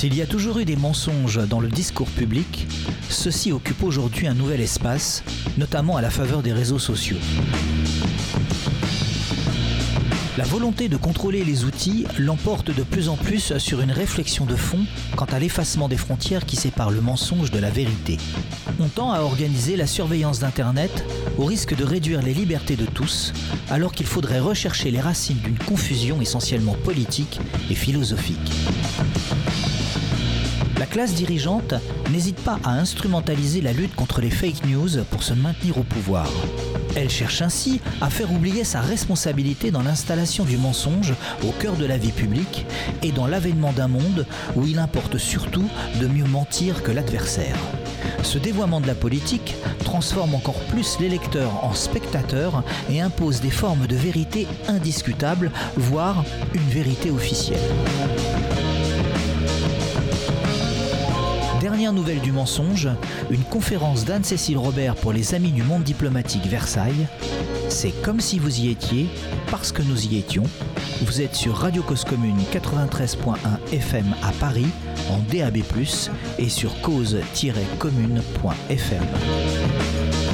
S'il y a toujours eu des mensonges dans le discours public, ceux-ci occupent aujourd'hui un nouvel espace, notamment à la faveur des réseaux sociaux. La volonté de contrôler les outils l'emporte de plus en plus sur une réflexion de fond quant à l'effacement des frontières qui séparent le mensonge de la vérité. On tend à organiser la surveillance d'Internet au risque de réduire les libertés de tous, alors qu'il faudrait rechercher les racines d'une confusion essentiellement politique et philosophique. La classe dirigeante n'hésite pas à instrumentaliser la lutte contre les fake news pour se maintenir au pouvoir. Elle cherche ainsi à faire oublier sa responsabilité dans l'installation du mensonge au cœur de la vie publique et dans l'avènement d'un monde où il importe surtout de mieux mentir que l'adversaire. Ce dévoiement de la politique transforme encore plus l'électeur en spectateur et impose des formes de vérité indiscutables, voire une vérité officielle. Dernière nouvelle du mensonge, une conférence d'Anne-Cécile Robert pour les Amis du Monde Diplomatique Versailles. C'est comme si vous y étiez, parce que nous y étions. Vous êtes sur Radio Cause Commune 93.1 FM à Paris, en DAB+, et sur cause-commune.fm.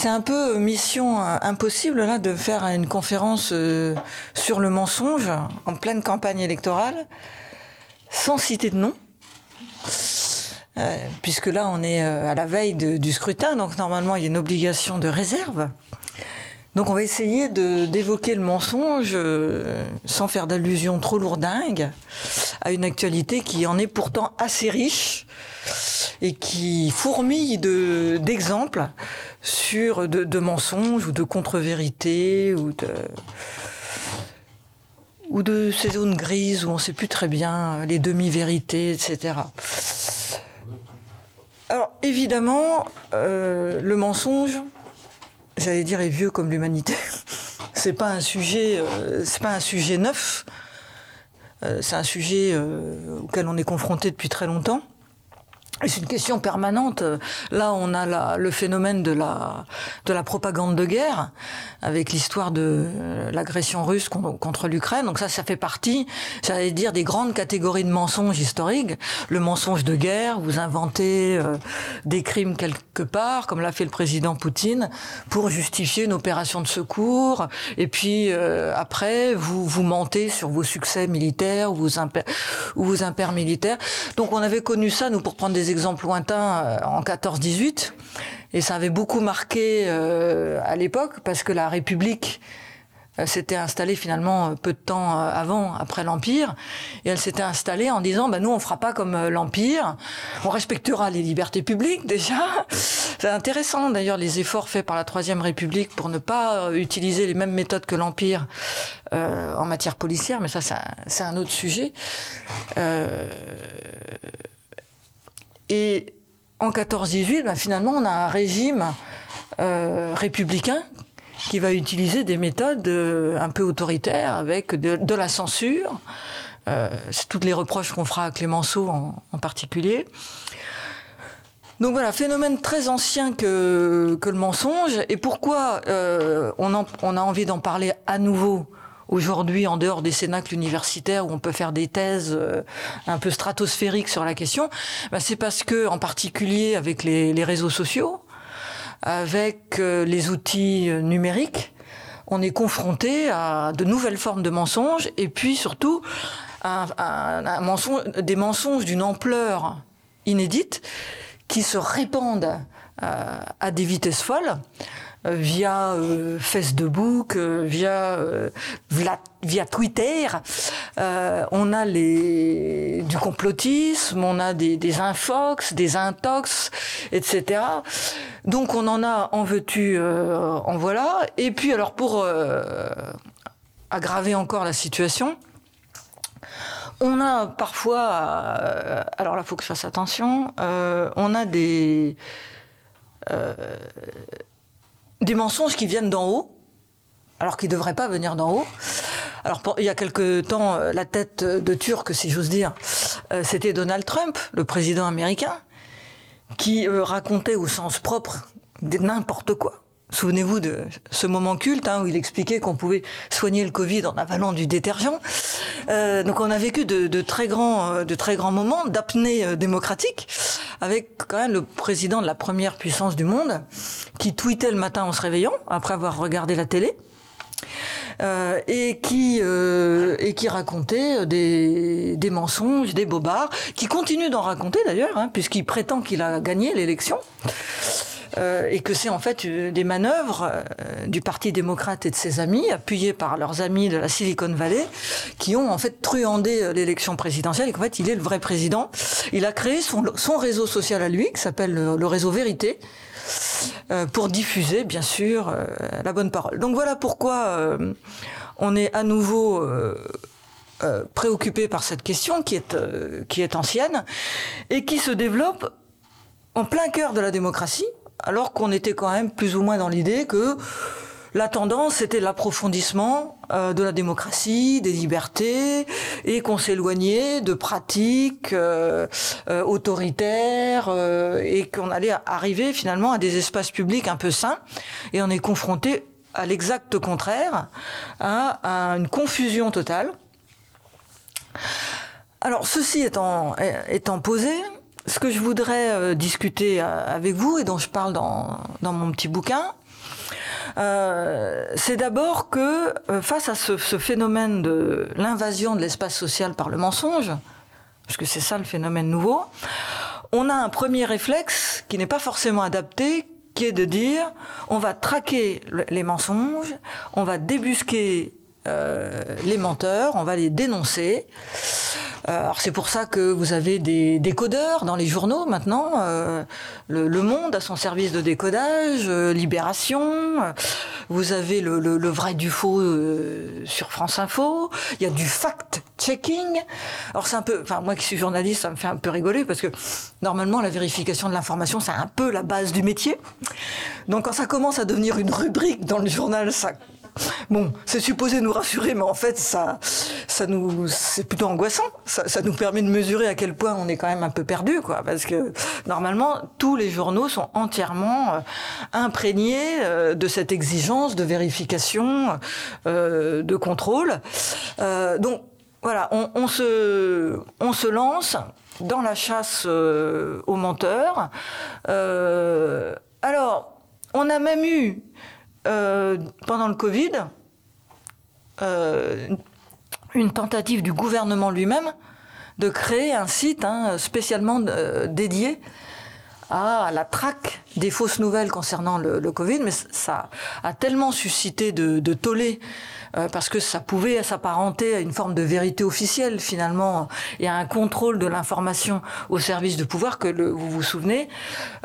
C'est un peu mission euh, impossible là de faire une conférence euh, sur le mensonge en pleine campagne électorale sans citer de nom. Euh, puisque là on est à la veille du scrutin, donc normalement il y a une obligation de réserve. Donc on va essayer d'évoquer le mensonge sans faire d'allusion trop lourdingue à une actualité qui en est pourtant assez riche et qui fourmille d'exemples sur de, mensonges ou de contre-vérités ou de ou de ces zones grises où on ne sait plus très bien les demi-vérités, etc. Alors évidemment, euh, le mensonge, j'allais dire, est vieux comme l'humanité. c'est pas un sujet, euh, c'est pas un sujet neuf. Euh, c'est un sujet auquel on est confronté depuis très longtemps. C'est une question permanente. Là, on a la, le phénomène de la, de la propagande de guerre, avec l'histoire de euh, l'agression russe contre, l'Ukraine. Donc ça, ça fait partie, j'allais dire, des grandes catégories de mensonges historiques. Le mensonge de guerre, vous inventez euh, des crimes quelque part, comme l'a fait le président Poutine, pour justifier une opération de secours. Et puis euh, après, vous vous mentez sur vos succès militaires ou vos, impairs, ou vos impairs militaires. Donc on avait connu ça, nous, pour prendre des exemples lointains euh, en 14-18, et ça avait beaucoup marqué euh, à l'époque parce que la République euh, s'était installée finalement peu de temps avant, après l'Empire, et elle s'était installée en disant, bah, nous on fera pas comme l'Empire, on respectera les libertés publiques déjà. C'est intéressant d'ailleurs les efforts faits par la Troisième République pour ne pas utiliser les mêmes méthodes que l'Empire en matière policière, mais ça c'est un, autre sujet. Et en 14-18, ben, finalement, on a un régime euh, républicain qui va utiliser des méthodes euh, un peu autoritaires avec de, la censure. Euh, c'est toutes les reproches qu'on fera à Clémenceau en, particulier. Donc voilà, phénomène très ancien que, le mensonge. Et pourquoi on, a envie d'en parler à nouveau aujourd'hui en dehors des cénacles universitaires où on peut faire des thèses euh, un peu stratosphériques sur la question, bah c'est parce que en particulier avec les, réseaux sociaux, avec euh, les outils euh, numériques, on est confronté à de nouvelles formes de mensonges et puis surtout mensonge, des mensonges d'une ampleur inédite qui se répandent à des vitesses folles. Euh, via euh, Facebook, euh, via Twitter. on a les du complotisme, on a des, des infox, des intox, etc. Donc on en a en veux-tu, en voilà. Et puis alors pour aggraver encore la situation. On a parfois, alors là, faut que je fasse attention. on a des des mensonges qui viennent d'en haut, alors qu'ils ne devraient pas venir d'en haut. Alors il y a quelque temps, euh, la tête de Turc, si j'ose dire, euh, c'était Donald Trump, le président américain, qui euh, racontait au sens propre n'importe quoi. Souvenez-vous de ce moment culte hein, où il expliquait qu'on pouvait soigner le Covid en avalant du détergent. Donc on a vécu de, très grands, de très grands moments d'apnée démocratique avec quand même le président de la première puissance du monde qui tweetait le matin en se réveillant après avoir regardé la télé. et qui et qui racontait des, des mensonges, des bobards, qui continue d'en raconter d'ailleurs, hein, puisqu'il prétend qu'il a gagné l'élection. Euh, et que c'est en fait euh, des manœuvres euh, du Parti démocrate et de ses amis, appuyés par leurs amis de la Silicon Valley, qui ont en fait truandé l'élection présidentielle et qu'en fait il est le vrai président. Il a créé son, son réseau social à lui, qui s'appelle le, réseau Vérité, pour diffuser bien sûr la bonne parole. Donc voilà pourquoi on est à nouveau préoccupé par cette question qui est, qui est ancienne et qui se développe en plein cœur de la démocratie, alors qu'on était quand même plus ou moins dans l'idée que la tendance c'était l'approfondissement euh, de la démocratie, des libertés, et qu'on s'éloignait de pratiques euh, euh, autoritaires, et qu'on allait arriver finalement à des espaces publics un peu sains, et on est confronté à l'exact contraire, à, une confusion totale. Alors ceci étant posé, ce que je voudrais euh, discuter euh, avec vous et dont je parle dans, mon petit bouquin, euh, c'est d'abord que face à ce, ce, phénomène de l'invasion de l'espace social par le mensonge, parce que c'est ça le phénomène nouveau, on a un premier réflexe qui n'est pas forcément adapté, qui est de dire on va traquer les mensonges, on va débusquer euh, les menteurs, on va les dénoncer. Euh, alors c'est pour ça que vous avez des décodeurs dans les journaux maintenant. Euh, le, Monde a son service de décodage, Libération. vous avez le, vrai du faux sur France Info. Il y a du fact-checking. Alors c'est un peu, enfin moi qui suis journaliste, ça me fait un peu rigoler parce que normalement la vérification de l'information c'est un peu la base du métier. Donc quand ça commence à devenir une rubrique dans le journal, ça Bon, c'est supposé nous rassurer, mais en fait, ça, ça nous, c'est plutôt angoissant. Ça, nous permet de mesurer à quel point on est quand même un peu perdu, quoi. Parce que normalement, tous les journaux sont entièrement euh, imprégnés euh, de cette exigence de vérification, euh, de contrôle. donc, voilà, on, se, on se lance dans la chasse aux menteurs. alors, on a même eu euh, pendant le Covid, euh, une tentative du gouvernement lui-même de créer un site hein, spécialement euh, dédié à la traque des fausses nouvelles concernant le, Covid, mais ça a tellement suscité de, tollé euh, parce que ça pouvait s'apparenter à une forme de vérité officielle finalement et à un contrôle de l'information au service de pouvoir que vous vous souvenez,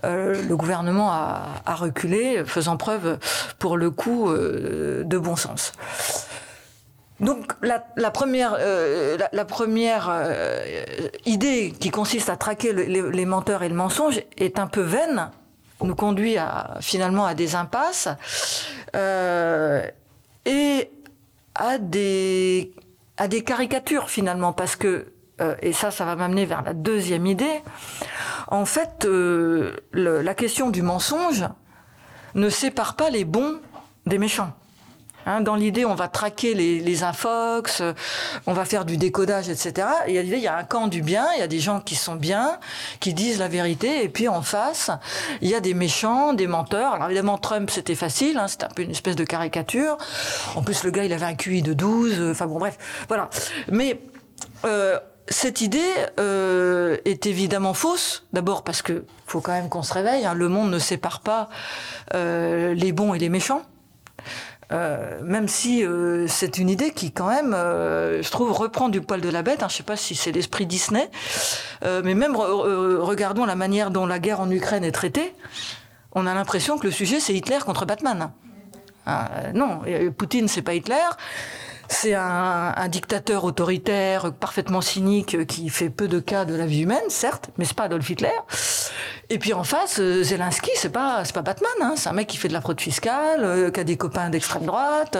euh, le gouvernement a, a, reculé, faisant preuve pour le coup euh, de bon sens. Donc la, première, euh, euh, idée qui consiste à traquer les, menteurs et le mensonge est un peu vaine, nous conduit finalement à des impasses. Euh, et à des, caricatures finalement, parce que, et ça, ça va m'amener vers la deuxième idée, en fait, la question du mensonge ne sépare pas les bons des méchants. Hein, dans l'idée, on va traquer les, les infox, euh, on va faire du décodage, etc. Et a l'idée, il y a un camp du bien, il y a des gens qui sont bien, qui disent la vérité, et puis en face, il y a des méchants, des menteurs. Alors évidemment, Trump, c'était facile, hein, c'était un peu une espèce de caricature. En plus, le gars, il avait un QI de 12, euh, enfin bon, bref, voilà. Mais... Euh, cette idée euh, est évidemment fausse. D'abord parce que faut quand même qu'on se réveille. Hein, le monde ne sépare pas euh, les bons et les méchants. Euh, même si euh, c'est une idée qui quand même, euh, je trouve, reprend du poil de la bête. Hein, je sais pas si c'est l'esprit Disney, mais même regardons la manière dont la guerre en Ukraine est traitée. On a l'impression que le sujet c'est Hitler contre Batman. non, Poutine c'est pas Hitler. C'est un, un, dictateur autoritaire, parfaitement cynique, qui fait peu de cas de la vie humaine, certes, mais c'est pas Adolf Hitler. Et puis en face, euh, Zelensky, c'est pas c'est pas Batman, hein, c'est un mec qui fait de la fraude fiscale, euh, qui a des copains d'extrême droite.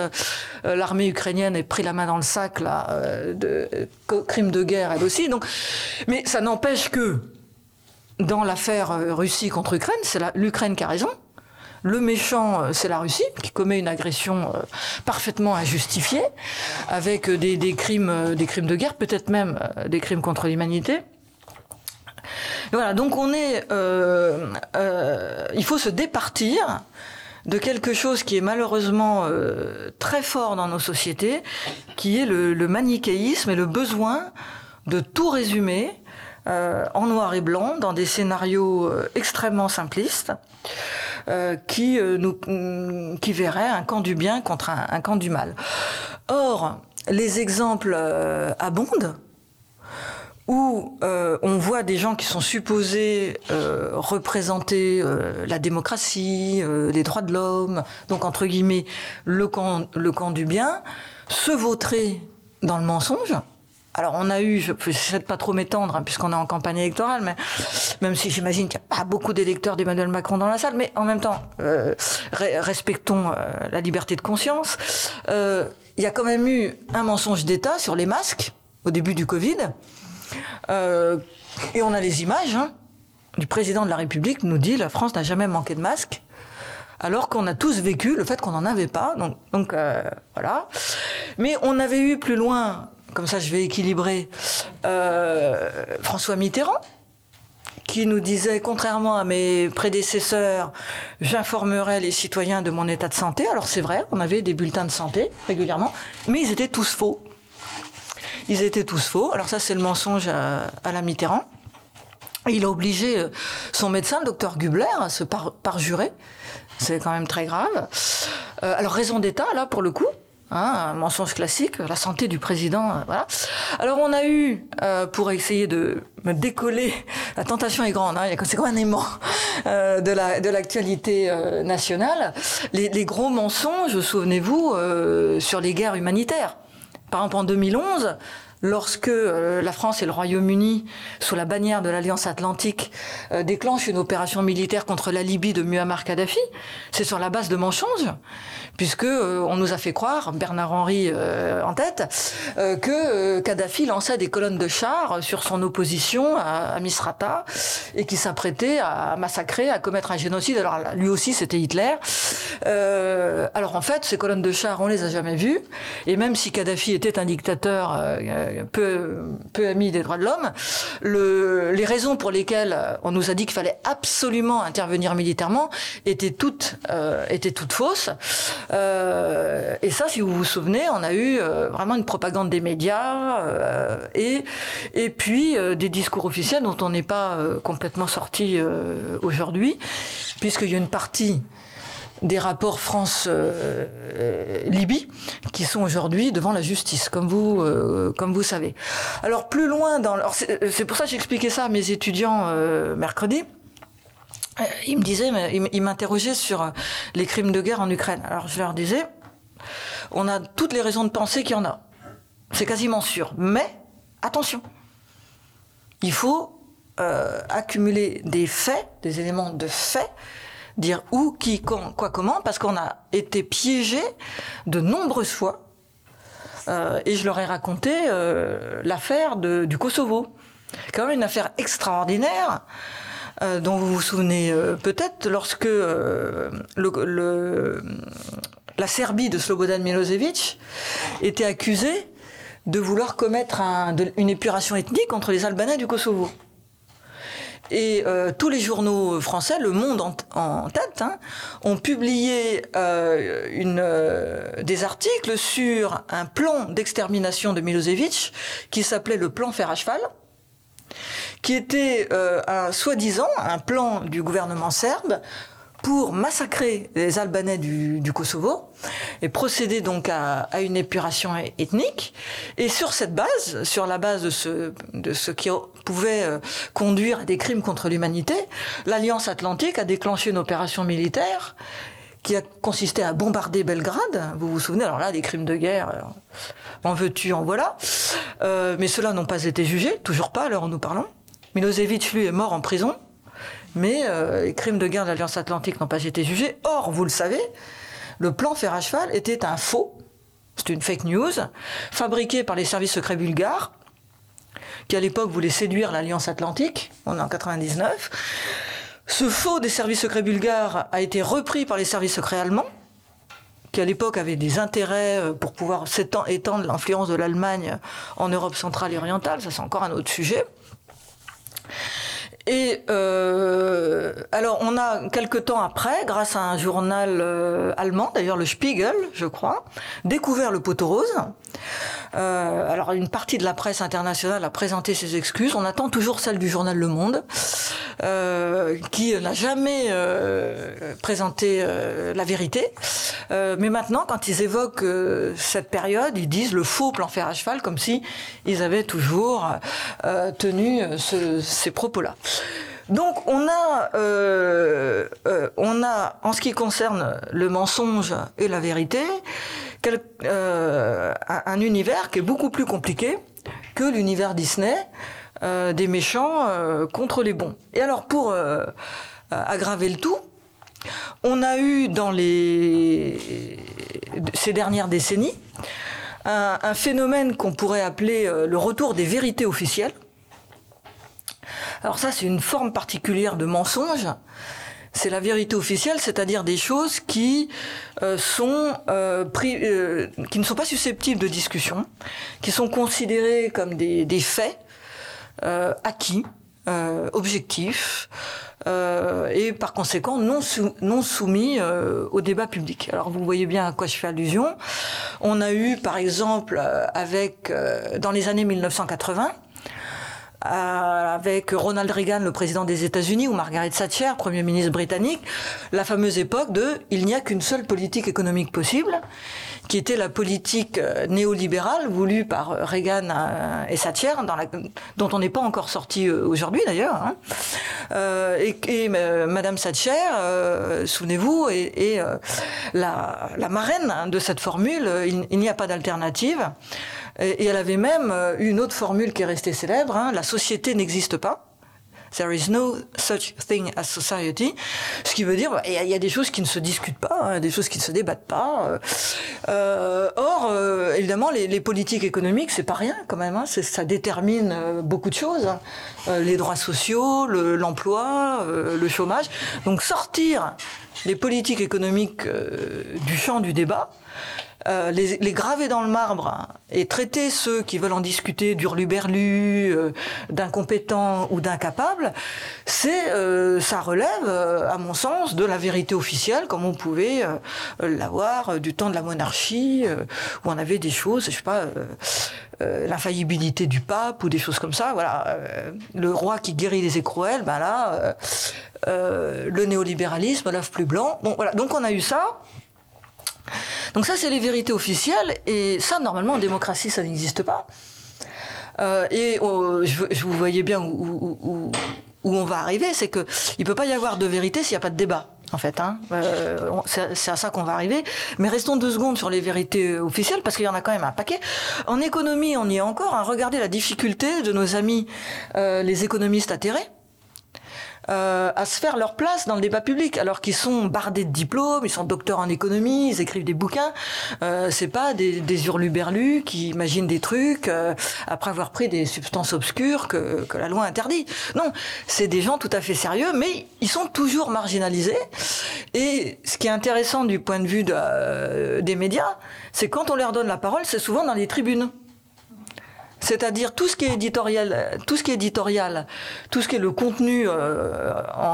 Euh, l'armée ukrainienne est pris la main dans le sac là, de crimes de guerre elle aussi. Donc, mais ça n'empêche que dans l'affaire Russie contre Ukraine, c'est l'Ukraine qui a raison. Le méchant, c'est la Russie, qui commet une agression parfaitement injustifiée, avec des, des crimes, de guerre, peut-être même des crimes contre l'humanité. Voilà, donc on est, euh, euh, il faut se départir de quelque chose qui est malheureusement euh, très fort dans nos sociétés, qui est le, manichéisme et le besoin de tout résumer en noir et blanc dans des scénarios extrêmement simplistes. Qui nous qui verraient un camp du bien contre un, camp du mal. Or, les exemples abondent où euh, on voit des gens qui sont supposés euh, représenter euh, la démocratie, les droits de l'homme, donc entre guillemets le camp du bien, se vautrer dans le mensonge. Alors on a eu, je ne de pas trop m'étendre hein, puisqu'on est en campagne électorale, mais même si j'imagine qu'il n'y a pas beaucoup d'électeurs d'Emmanuel Macron dans la salle, mais en même temps, respectons la liberté de conscience. Il y a quand même eu un mensonge d'État sur les masques au début du Covid. Euh, et on a les images hein, du président de la République nous dit la France n'a jamais manqué de masques alors qu'on a tous vécu le fait qu'on n'en avait pas. Donc, donc euh, voilà. Mais on avait eu plus loin, comme ça je vais équilibrer, euh, François Mitterrand, qui nous disait, contrairement à mes prédécesseurs, j'informerai les citoyens de mon état de santé. Alors c'est vrai, on avait des bulletins de santé régulièrement, mais ils étaient tous faux. Ils étaient tous faux. Alors ça, c'est le mensonge à, la Mitterrand. Il a obligé euh, son médecin, le docteur Gubler, à se parjurer. C'est quand même très grave. Euh, alors raison d'État, là, pour le coup. Hein, un mensonge classique, la santé du président, euh, voilà. Alors on a eu, pour essayer de me décoller, la tentation est grande, hein, c'est comme un aimant de l'actualité nationale, les, les, gros mensonges, souvenez-vous, sur les guerres humanitaires. Par exemple, en 2011, lorsque euh, la France et le Royaume-Uni, sous la bannière de l'Alliance Atlantique, euh, déclenchent une opération militaire contre la Libye de Muammar Kadhafi, c'est sur la base de mensonges, puisque euh, on nous a fait croire, Bernard Henry en tête, que Kadhafi lançait des colonnes de chars sur son opposition à, Misrata et qui s'apprêtait à massacrer, à commettre un génocide. Alors lui aussi, c'était Hitler. alors en fait, ces colonnes de chars, on les a jamais vues, et même si Kadhafi était un dictateur peu, peu amis des droits de l'homme, le, les raisons pour lesquelles on nous a dit qu'il fallait absolument intervenir militairement étaient toutes, euh, étaient toutes fausses. Euh, et ça, si vous vous souvenez, on a eu euh, vraiment une propagande des médias et, et puis des discours officiels dont on n'est pas complètement sorti aujourd'hui, puisqu'il y a une partie des rapports France-Libye qui sont aujourd'hui devant la justice, comme vous, euh, comme vous savez. Alors plus loin dans... C'est pour ça que j'expliquais ça à mes étudiants euh, mercredi. Euh, ils me disaient, ils m'interrogeaient sur les crimes de guerre en Ukraine. Alors je leur disais, on a toutes les raisons de penser qu'il y en a. C'est quasiment sûr. Mais attention, il faut accumuler des faits, des éléments de faits dire où, qui, quand, quoi, comment, parce qu'on a été piégé de nombreuses fois. Euh, et je leur ai raconté euh, l'affaire du Kosovo. Quand même une affaire extraordinaire. Euh, dont vous vous souvenez peut-être lorsque la Serbie de Slobodan Milosevic était accusée de vouloir commettre une épuration ethnique contre les Albanais du Kosovo. Et euh, tous les journaux français, Le Monde en, tête, hein, ont publié euh, euh, des articles sur un plan d'extermination de Milosevic qui s'appelait le plan fer à cheval, qui était un soi-disant un plan du gouvernement serbe pour massacrer les Albanais du, Kosovo et procéder donc à, une épuration ethnique. Et sur cette base, sur la base de ce, de ce qui pouvait euh, conduire à des crimes contre l'humanité, l'Alliance Atlantique a déclenché une opération militaire qui a consisté à bombarder Belgrade. Vous vous souvenez, alors là, des crimes de guerre, euh, en veux-tu, en voilà. Euh, mais ceux-là n'ont pas été jugés, toujours pas à où nous parlons. Milosevic, lui, est mort en prison mais euh, les crimes de guerre de l'Alliance Atlantique n'ont pas été jugés. Or, vous le savez, le plan fer à était un faux, c'est une fake news, fabriqué par les services secrets bulgares, qui à l'époque voulaient séduire l'Alliance Atlantique, on est en 99, Ce faux des services secrets bulgares a été repris par les services secrets allemands, qui à l'époque avaient des intérêts euh, pour pouvoir étendre l'influence de l'Allemagne en Europe centrale et orientale. Ça, c'est encore un autre sujet. Et euh, alors, on a quelque temps après, grâce à un journal euh, allemand, d'ailleurs le Spiegel, je crois, découvert le poteau rose. Euh, alors, une partie de la presse internationale a présenté ses excuses. On attend toujours celle du journal Le Monde, euh, qui n'a jamais euh, présenté euh, la vérité. mais maintenant, quand ils évoquent cette période, ils disent le faux plan fer à cheval, comme si ils avaient toujours tenu ce, ces propos-là. Donc on a, euh, euh, on a, en ce qui concerne le mensonge et la vérité, euh, un univers qui est beaucoup plus compliqué que l'univers Disney des méchants contre les bons. Et alors pour aggraver le tout, on a eu dans les, ces dernières décennies un phénomène qu'on pourrait appeler le retour des vérités officielles alors ça, c'est une forme particulière de mensonge. C'est la vérité officielle, c'est-à-dire des choses qui euh, sont euh, euh, qui ne sont pas susceptibles de discussion, qui sont considérées comme des, faits acquis, objectifs, et par conséquent non, non soumis au débat public. Alors vous voyez bien à quoi je fais allusion. On a eu par exemple avec dans les années 1980 euh, avec Ronald Reagan, le président des États-Unis, ou Margaret Thatcher, Premier ministre britannique, la fameuse époque de il n'y a qu'une seule politique économique possible, qui était la politique euh, néolibérale voulue par Reagan euh, et Thatcher, dont on n'est pas encore sorti aujourd'hui d'ailleurs. Hein. Euh, et, Madame Thatcher, euh, souvenez-vous, est, la, marraine de cette formule. Il, n'y a pas d'alternative. Et, elle avait même euh, une autre formule qui est restée célèbre, hein, la société n'existe pas. There is no such thing as society. Ce qui veut dire, il y, a des choses qui ne se discutent pas, hein, des choses qui ne se débattent pas. Euh, euh or, euh, évidemment, les, politiques économiques, c'est pas rien quand même. Hein, ça détermine beaucoup de choses. Hein. les droits sociaux, l'emploi, le, chômage. Donc sortir les politiques économiques du champ du débat, euh, les, graver dans le marbre et traiter ceux qui veulent en discuter d'hurluberlus, euh, d'incompétents ou d'incapables, c'est euh, ça relève, à mon sens, de la vérité officielle, comme on pouvait l'avoir du temps de la monarchie, où on avait des choses, je sais pas, l'infaillibilité du pape ou des choses comme ça. Voilà, le roi qui guérit les écrouelles, ben le néolibéralisme, l'œuf plus blanc. Bon, voilà, donc on a eu ça. Donc ça, c'est les vérités officielles, et ça, normalement, en démocratie, ça n'existe pas. Euh, et oh, je, vous voyez bien où, on va arriver, c'est que il peut pas y avoir de vérité s'il n'y a pas de débat. En fait, hein. Euh, c'est à ça qu'on va arriver. Mais restons deux secondes sur les vérités officielles, parce qu'il y en a quand même un paquet. En économie, on y est encore. Hein. Regardez la difficulté de nos amis, euh, les économistes atterrés euh, à se faire leur place dans le débat public, alors qu'ils sont bardés de diplômes, ils sont docteurs en économie, ils écrivent des bouquins. Euh, c'est pas des, des hurluberlus qui imaginent des trucs euh, après avoir pris des substances obscures que, que la loi interdit. Non, c'est des gens tout à fait sérieux, mais ils sont toujours marginalisés. Et ce qui est intéressant du point de vue de, euh, des médias, c'est quand on leur donne la parole, c'est souvent dans les tribunes. C'est-à-dire tout ce qui est éditorial, tout ce qui est éditorial, tout ce qui est le contenu euh,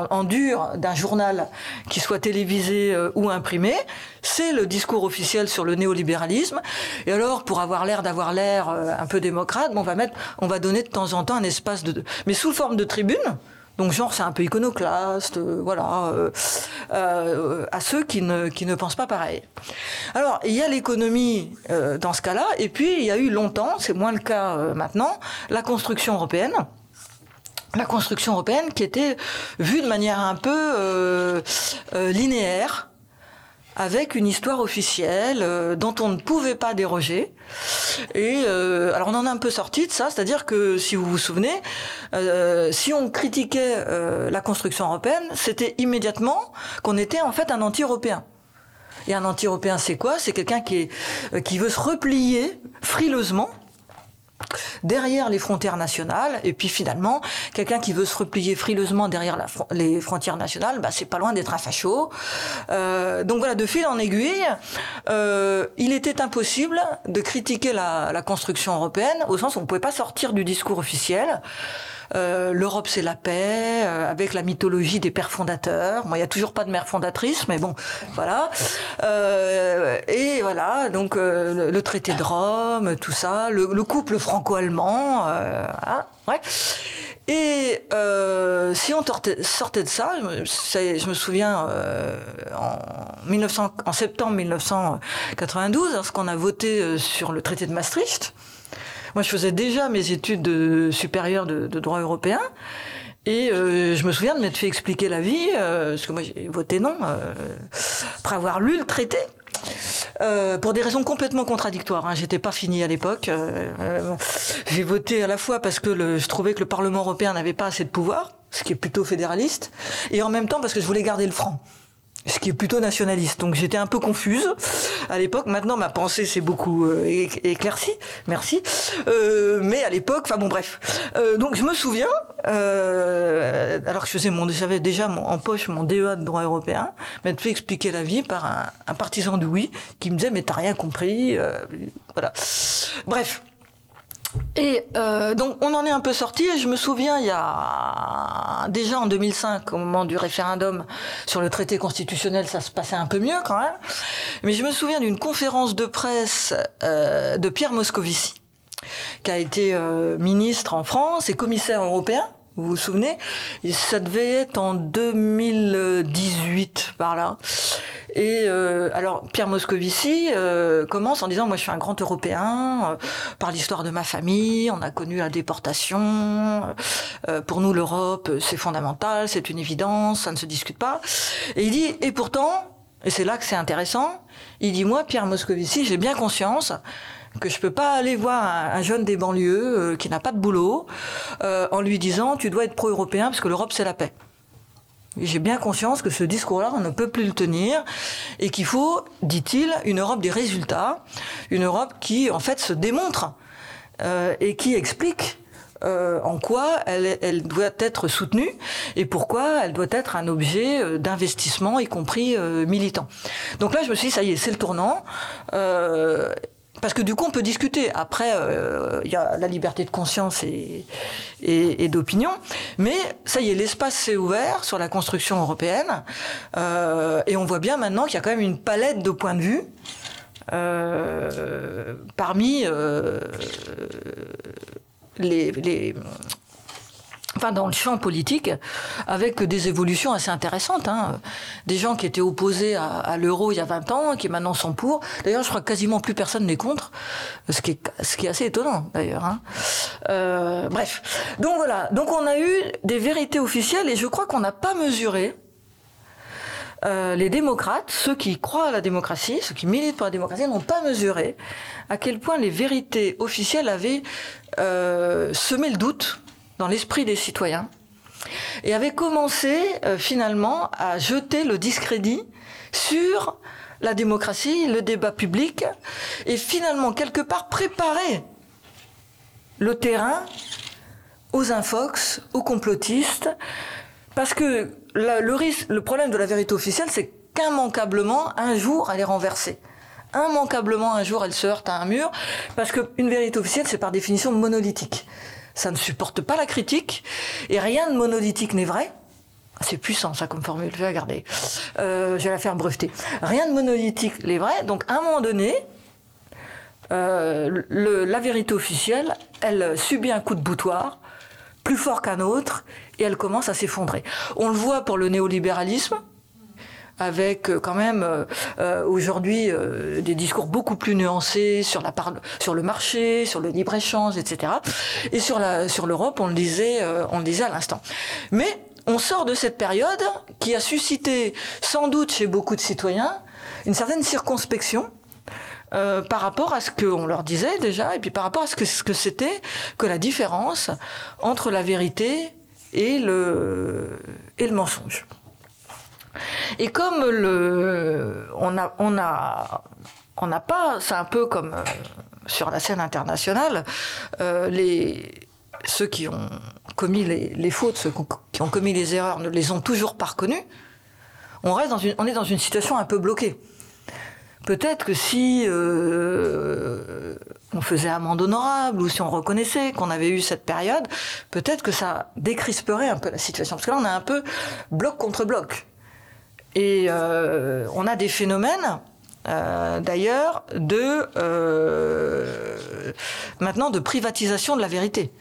en, dur d'un journal, qui soit télévisé euh, ou imprimé, c'est le discours officiel sur le néolibéralisme. Et alors, pour avoir l'air d'avoir l'air euh, un peu démocrate, on va mettre, on va donner de temps en temps un espace de, mais sous forme de tribune. Donc genre c'est un peu iconoclaste, euh, voilà, euh, euh, à ceux qui ne, qui ne pensent pas pareil. Alors il y a l'économie dans ce cas-là, et puis il y a eu longtemps, c'est moins le cas maintenant, la construction européenne. La construction européenne qui était vue de manière un peu linéaire, avec une histoire officielle euh, dont on ne pouvait pas déroger. Et euh, alors on en a un peu sorti de ça, c'est-à-dire que si vous vous souvenez, euh, si on critiquait la construction européenne, c'était immédiatement qu'on était en fait un anti-européen. Et un anti-européen, c'est quoi? C'est quelqu'un qui, est, qui veut se replier frileusement derrière les frontières nationales. Et puis finalement, quelqu'un qui veut se replier frileusement derrière les frontières nationales, bah, c'est pas loin d'être un facho. Euh, donc voilà, de fil en aiguille, euh, il était impossible de critiquer la, la, construction européenne au sens où on ne pouvait pas sortir du discours officiel. Euh, L'Europe c'est la paix, euh, avec la mythologie des pères fondateurs. Moi, il y a toujours pas de mère fondatrice, mais bon, voilà. Euh, et voilà, donc le, traité de Rome, tout ça, le, couple franco-allemand, voilà, ouais. Et euh, si on sortait de ça, je me souviens en, 1900, en septembre 1992, lorsqu'on a voté sur le traité de Maastricht, moi, je faisais déjà mes études de, supérieures de, droit européen. Et euh, je me souviens de m'être fait expliquer la vie, euh, parce que moi j'ai voté non, euh, après avoir lu le traité. pour des raisons complètement contradictoires. Hein. J'étais pas fini à l'époque. j'ai voté à la fois parce que je trouvais que le Parlement européen n'avait pas assez de pouvoir, ce qui est plutôt fédéraliste, et en même temps parce que je voulais garder le franc ce qui est plutôt nationaliste. Donc j'étais un peu confuse à l'époque. Maintenant, ma pensée s'est beaucoup euh, éclaircie. Merci. Euh, mais à l'époque, enfin bon, bref. Euh, donc je me souviens, alors que je faisais mon, j'avais déjà en poche mon DEA de droit européen, m'être fait expliquer la vie par un, partisan du oui qui me disait mais t'as rien compris. Voilà. Bref. Et euh, donc on en est un peu sorti. Et je me souviens, il y a déjà en 2005, au moment du référendum sur le traité constitutionnel, ça se passait un peu mieux quand même. Mais je me souviens d'une conférence de presse euh, de Pierre Moscovici, qui a été euh, ministre en France et commissaire européen vous vous souvenez? Ça devait être en 2018 par là. Et euh, alors Pierre Moscovici euh, commence en disant moi je suis un grand Européen euh, par l'histoire de ma famille, on a connu la déportation. pour nous l'Europe c'est fondamental, c'est une évidence, ça ne se discute pas. Et il dit et pourtant et c'est là que c'est intéressant. Il dit moi Pierre Moscovici j'ai bien conscience que je peux pas aller voir un, jeune des banlieues euh, qui n'a pas de boulot euh, en lui disant tu dois être pro-européen parce que l'Europe c'est la paix. J'ai bien conscience que ce discours-là, on ne peut plus le tenir et qu'il faut, dit-il, une Europe des résultats, une Europe qui, en fait, se démontre euh, et qui explique euh, en quoi elle, elle, doit être soutenue et pourquoi elle doit être un objet euh, d'investissement, y compris euh, militant. Donc là, je me suis dit, ça y est, c'est le tournant. Euh, parce que du coup, on peut discuter. Après, euh, il y a la liberté de conscience et, d'opinion. Mais ça y est, l'espace s'est ouvert sur la construction européenne. Euh, et on voit bien maintenant qu'il y a quand même une palette de points de vue. Euh, parmi les, enfin dans le champ politique, avec des évolutions assez intéressantes. Hein. Des gens qui étaient opposés à, l'euro il y a 20 ans, qui maintenant sont pour. D'ailleurs, je crois que quasiment plus personne n'est contre, ce qui est, ce qui est assez étonnant d'ailleurs. Hein. Euh, bref, donc voilà. Donc on a eu des vérités officielles et je crois qu'on n'a pas mesuré. Euh, les démocrates, ceux qui croient à la démocratie, ceux qui militent pour la démocratie, n'ont pas mesuré à quel point les vérités officielles avaient euh, semé le doute dans l'esprit des citoyens et avait commencé euh, finalement à jeter le discrédit sur la démocratie, le débat public, et finalement quelque part préparer le terrain aux infox, aux complotistes, parce que le, risque, le problème de la vérité officielle, c'est qu'immanquablement, un jour, elle est renversée. Immanquablement, un jour, elle se heurte à un mur, parce qu'une vérité officielle, c'est par définition monolithique ça ne supporte pas la critique, et rien de monolithique n'est vrai. C'est puissant ça comme formule, je vais la garder. Euh, je vais la faire breveter. Rien de monolithique n'est vrai, donc à un moment donné, euh, la vérité officielle, elle subit un coup de boutoir, plus fort qu'un autre, et elle commence à s'effondrer. On le voit pour le néolibéralisme, avec euh, quand même euh, euh, aujourd'hui des discours beaucoup plus nuancés sur la part, sur le marché, sur le libre échange, etc. Et sur la sur l'Europe, on le disait, on le disait à l'instant. Mais on sort de cette période qui a suscité sans doute chez beaucoup de citoyens une certaine circonspection euh, par rapport à ce qu'on leur disait déjà, et puis par rapport à ce que ce que c'était que la différence entre la vérité et le et le mensonge. Et comme on n'a pas, c'est un peu comme, euh, sur la scène internationale, les, ceux qui ont commis les, fautes, ceux qui ont commis les erreurs, ne les ont toujours pas reconnus, on, est dans une situation un peu bloquée. Peut-être que si euh, on faisait amende honorable ou si on reconnaissait qu'on avait eu cette période, peut-être que ça décrisperait un peu la situation. Parce que là, on a un peu bloc contre bloc. Et euh, on a des phénomènes, euh, d'ailleurs, de maintenant de privatisation de la vérité.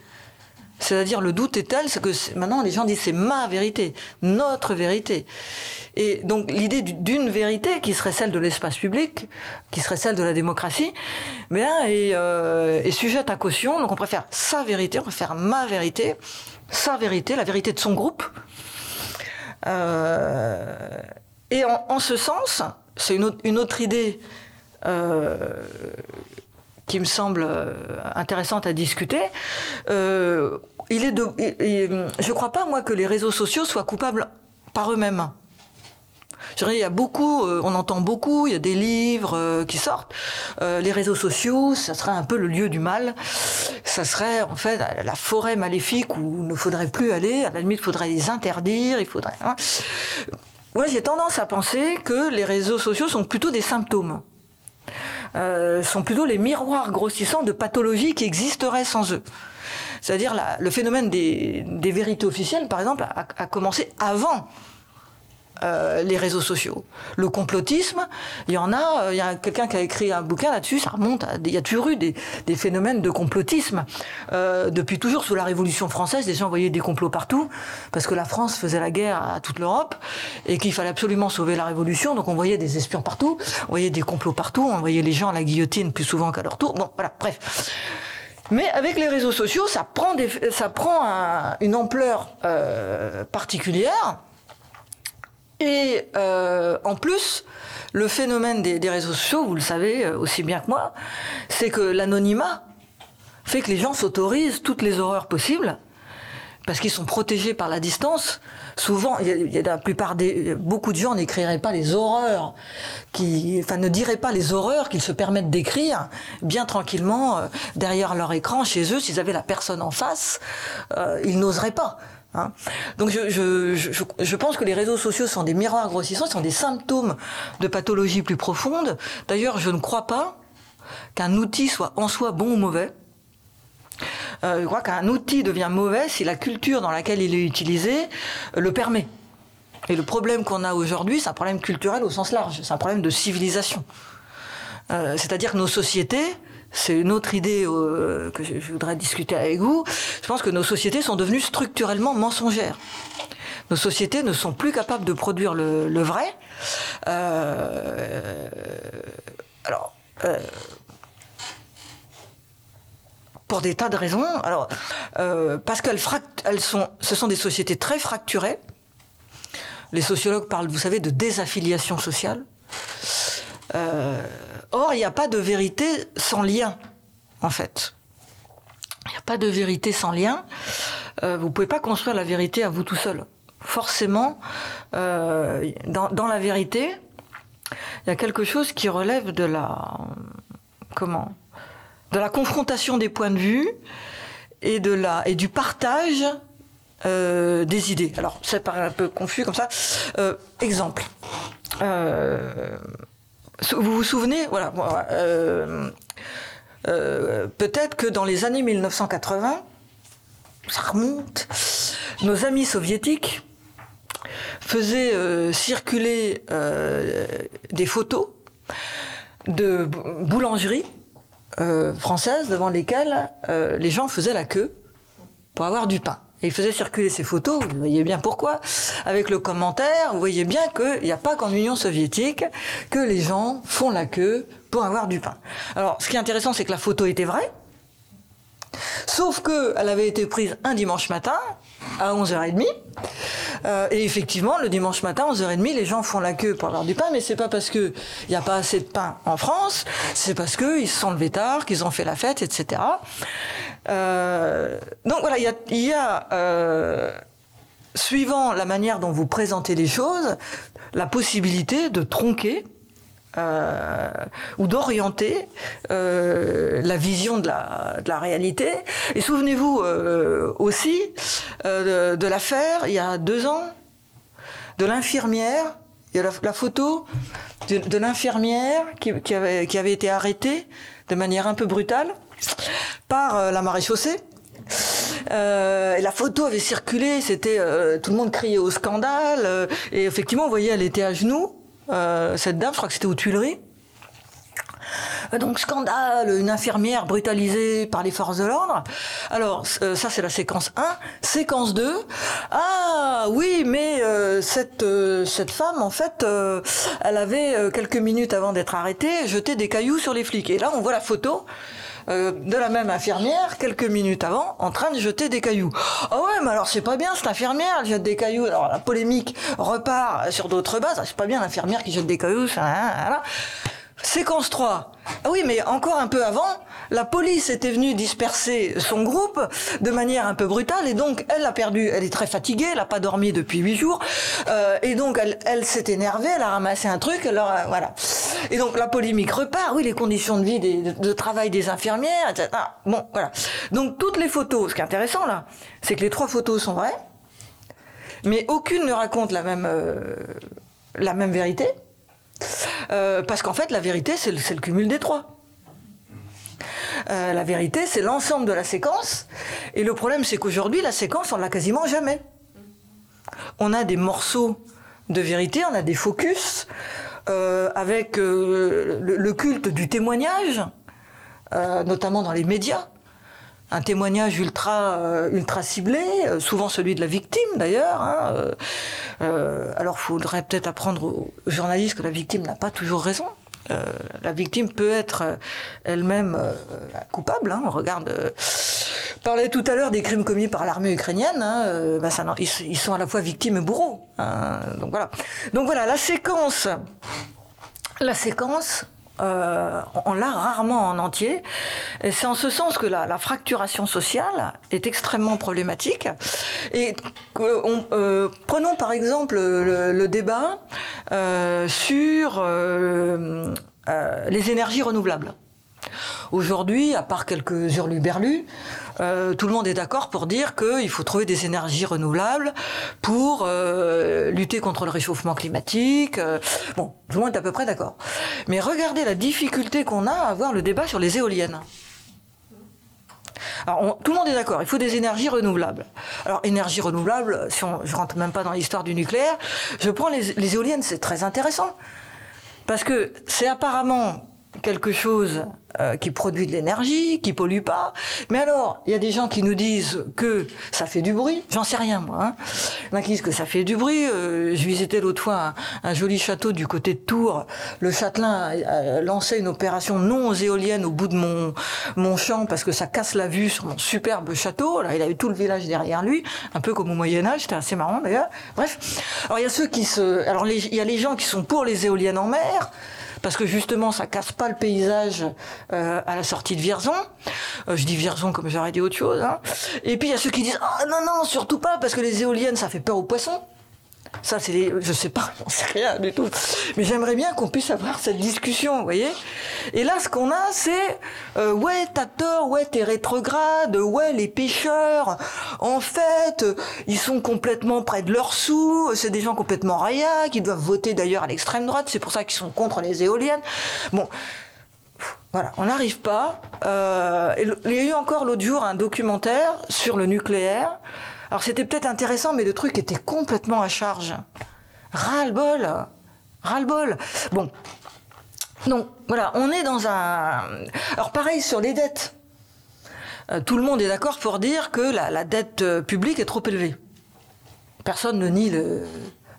C'est-à-dire le doute est tel, c'est que maintenant les gens disent c'est ma vérité, notre vérité. Et donc l'idée d'une vérité qui serait celle de l'espace public, qui serait celle de la démocratie, mais là euh, est, sujette à caution. Donc on préfère sa vérité, on préfère ma vérité, sa vérité, la vérité de son groupe. Euh, et en, ce sens, c'est une, autre idée euh, qui me semble intéressante à discuter. il est je ne crois pas, moi, que les réseaux sociaux soient coupables par eux-mêmes. Il y a beaucoup, euh, on entend beaucoup, il y a des livres euh, qui sortent. Euh, les réseaux sociaux, ça serait un peu le lieu du mal. Ça serait en fait la forêt maléfique où il ne faudrait plus aller. À la limite, il faudrait les interdire. Il faudrait. Hein. Moi, j'ai tendance à penser que les réseaux sociaux sont plutôt des symptômes. sont plutôt les miroirs grossissants de pathologies qui existeraient sans eux. C'est-à-dire le phénomène des, vérités officielles, par exemple, a commencé avant euh, les réseaux sociaux. Le complotisme, il y en a, euh, il y a quelqu'un qui a écrit un bouquin là-dessus, ça remonte, à, il y a toujours eu des, phénomènes de complotisme. Euh, depuis toujours, sous la Révolution française, les gens voyaient des complots partout, parce que la France faisait la guerre à toute l'Europe, et qu'il fallait absolument sauver la Révolution, donc on voyait des espions partout, on voyait des complots partout, on voyait les gens à la guillotine plus souvent qu'à leur tour. Bon, voilà, bref. Mais avec les réseaux sociaux, ça prend, ça prend une ampleur particulière. Et euh, en plus, le phénomène des, réseaux sociaux, vous le savez euh, aussi bien que moi, c'est que l'anonymat fait que les gens s'autorisent toutes les horreurs possibles parce qu'ils sont protégés par la distance. Souvent, y, a, la plupart des, beaucoup de gens n'écriraient pas les horreurs, qui, enfin, ne diraient pas les horreurs qu'ils se permettent d'écrire bien tranquillement euh, derrière leur écran chez eux. S'ils avaient la personne en face, ils n'oseraient pas. Hein. Donc je, je, je, je, pense que les réseaux sociaux sont des miroirs grossissants, sont des symptômes de pathologie plus profonde. D'ailleurs, je ne crois pas qu'un outil soit en soi bon ou mauvais. Euh, je crois qu'un outil devient mauvais si la culture dans laquelle il est utilisé euh, le permet. Et le problème qu'on a aujourd'hui, c'est un problème culturel au sens large, c'est un problème de civilisation. Euh, C'est-à-dire que nos sociétés c'est une autre idée euh, que je, voudrais discuter avec vous. Je pense que nos sociétés sont devenues structurellement mensongères. Nos sociétés ne sont plus capables de produire le, vrai. Euh, alors, euh, pour des tas de raisons. Parce qu'elles elles sont, ce sont des sociétés très fracturées. Les sociologues parlent, vous savez, de désaffiliation sociale. Euh, or, il n'y a pas de vérité sans lien, en fait. Il n'y a pas de vérité sans lien. Euh, vous ne pouvez pas construire la vérité à vous tout seul. Forcément, euh, dans, la vérité, il y a quelque chose qui relève de la comment de la confrontation des points de vue et de la et du partage des idées. Alors, ça paraît un peu confus comme ça. exemple. Vous vous souvenez Voilà. Euh, euh, peut-être que dans les années 1980, ça remonte, nos amis soviétiques faisaient euh, circuler des photos de boulangeries françaises devant lesquelles les gens faisaient la queue pour avoir du pain. Et il faisait circuler ces photos, vous voyez bien pourquoi, avec le commentaire, vous voyez bien qu'il n'y a pas qu'en Union soviétique que les gens font la queue pour avoir du pain. Alors, ce qui est intéressant, c'est que la photo était vraie, sauf qu'elle avait été prise un dimanche matin, à 11h30, euh, et effectivement, le dimanche matin, 11h30, les gens font la queue pour avoir du pain, mais c'est pas parce qu'il n'y a pas assez de pain en France, c'est parce qu'ils se sont levés tard, qu'ils ont fait la fête, etc. Euh, donc voilà, il y a, euh, suivant la manière dont vous présentez les choses, la possibilité de tronquer ou d'orienter la vision de la, réalité. Et souvenez-vous aussi de l'affaire, il y a deux ans, de l'infirmière il y a la, photo de, l'infirmière qui, avait, été arrêtée de manière un peu brutale par euh, la maréchaussée. Euh, et la photo avait circulé, c'était euh, tout le monde criait au scandale. et effectivement, vous voyez, elle était à genoux, cette dame, je crois que c'était aux Tuileries. Donc scandale, une infirmière brutalisée par les forces de l'ordre. Alors ça c'est la séquence 1. Séquence 2. Ah oui, mais cette cette femme en fait, elle avait quelques minutes avant d'être arrêtée jeté des cailloux sur les flics. Et là on voit la photo. De la même infirmière quelques minutes avant en train de jeter des cailloux. Ah ouais, mais alors c'est pas bien cette infirmière, elle jette des cailloux. Alors la polémique repart sur d'autres bases. C'est pas bien l'infirmière qui jette des cailloux. Hein, Séquence 3. Ah oui, mais encore un peu avant, la police était venue disperser son groupe de manière un peu brutale et donc elle a perdu, elle est très fatiguée, elle n'a pas dormi depuis huit jours euh, et donc elle, s'est énervée, elle a ramassé un truc, alors euh, voilà. Et donc la polémique repart, oui, les conditions de vie, de, travail des infirmières, etc. Bon, voilà. Donc toutes les photos, ce qui est intéressant là, c'est que les trois photos sont vraies, mais aucune ne raconte la même, euh, la même vérité. Euh, parce qu'en fait, la vérité, c'est le, cumul des trois. Euh, la vérité, c'est l'ensemble de la séquence. Et le problème, c'est qu'aujourd'hui, la séquence, on l'a quasiment jamais. On a des morceaux de vérité, on a des focus, euh, avec le, culte du témoignage, notamment dans les médias un témoignage ultra euh, ultra ciblé, euh, souvent celui de la victime d'ailleurs. Hein, euh, alors, il faudrait peut-être apprendre aux journalistes que la victime n'a pas toujours raison. la victime peut être elle-même coupable. Hein, on regarde. parlait tout à l'heure des crimes commis par l'armée ukrainienne. Hein, ça, ils, sont à la fois victimes et bourreaux. Hein, donc voilà. Donc voilà la séquence. La séquence euh, on l'a rarement en entier. C'est en ce sens que la, fracturation sociale est extrêmement problématique. Et euh, prenons par exemple le, débat euh, sur les énergies renouvelables. Aujourd'hui, à part quelques hurluberlus, euh, tout le monde est d'accord pour dire qu'il faut trouver des énergies renouvelables pour euh, lutter contre le réchauffement climatique. Euh, bon, tout le monde est à peu près d'accord. Mais regardez la difficulté qu'on a à avoir le débat sur les éoliennes. Alors, tout le monde est d'accord, il faut des énergies renouvelables. Alors, énergie renouvelable, si on, je rentre même pas dans l'histoire du nucléaire, je prends les éoliennes, c'est très intéressant. Parce que c'est apparemment quelque chose euh, qui produit de l'énergie, qui pollue pas. Mais alors, il y a des gens qui nous disent que ça fait du bruit. J'en sais rien, moi. Hein. Il y en a qui disent que ça fait du bruit. Euh, je visitais l'autre fois un, joli château du côté de Tours. Le châtelain a, lancé une opération non éolienne au bout de mon, mon champ parce que ça casse la vue sur mon superbe château. Là, il avait tout le village derrière lui, un peu comme au Moyen Âge. C'était assez marrant d'ailleurs. Bref. Alors, il y a ceux qui se... Alors, il y a les gens qui sont pour les éoliennes en mer parce que justement ça casse pas le paysage euh, à la sortie de Vierzon. Euh, je dis Vierzon comme j'aurais dit autre chose. Hein. Et puis il y a ceux qui disent ah non non surtout pas parce que les éoliennes ça fait peur aux poissons. Ça, c'est les... Je sais pas, on sait rien du tout. Mais j'aimerais bien qu'on puisse avoir cette discussion, vous voyez Et là, ce qu'on a, c'est euh, ouais, t'as tort, ouais, t'es rétrograde, ouais, les pêcheurs, en fait, ils sont complètement près de leurs sous, c'est des gens complètement raillats, qui doivent voter d'ailleurs à l'extrême droite, c'est pour ça qu'ils sont contre les éoliennes. Bon, voilà, on n'arrive pas. Euh, il y a eu encore l'autre jour un documentaire sur le nucléaire. Alors c'était peut-être intéressant, mais le truc était complètement à charge. Ras-le-bol Ras-le-bol Bon. Donc voilà, on est dans un... Alors pareil sur les dettes. Euh, tout le monde est d'accord pour dire que la, dette euh, publique est trop élevée. Personne ne nie le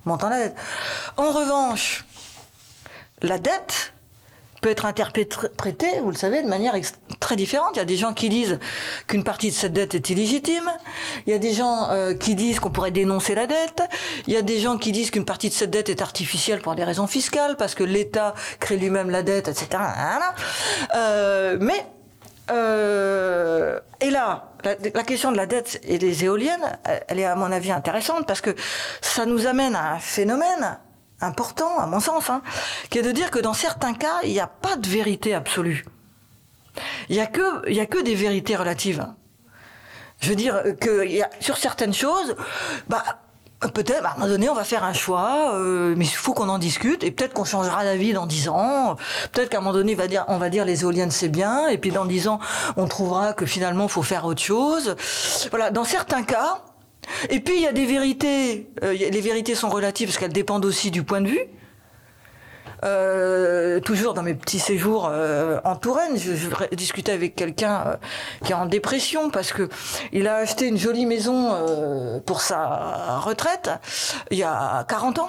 montant de la dette. En revanche, la dette, peut être interprété, vous le savez, de manière très différente. Il y a des gens qui disent qu'une partie de cette dette est illégitime. Il y a des gens euh, qui disent qu'on pourrait dénoncer la dette. Il y a des gens qui disent qu'une partie de cette dette est artificielle pour des raisons fiscales, parce que l'État crée lui-même la dette, etc. Euh, mais euh, et là, la, la, question de la dette et des éoliennes, elle est à mon avis intéressante parce que ça nous amène à un phénomène important, à mon sens, hein, qui est de dire que dans certains cas, il n'y a pas de vérité absolue. Il n'y a, que, a que des vérités relatives. Je veux dire que sur certaines choses, bah, Peut-être, à un moment donné, on va faire un choix, euh, mais il faut qu'on en discute, et peut-être qu'on changera d'avis dans dix ans. Peut-être qu'à un moment donné, on va dire, on les éoliennes c'est bien, et puis dans dix ans, on trouvera que finalement, il faut faire autre chose. Voilà, dans certains cas. Et puis il y a des vérités. Euh, les vérités sont relatives parce qu'elles dépendent aussi du point de vue. Euh, toujours dans mes petits séjours euh, en Touraine, je, je discutais avec quelqu'un euh, qui est en dépression parce que il a acheté une jolie maison euh, pour sa retraite il y a 40 ans.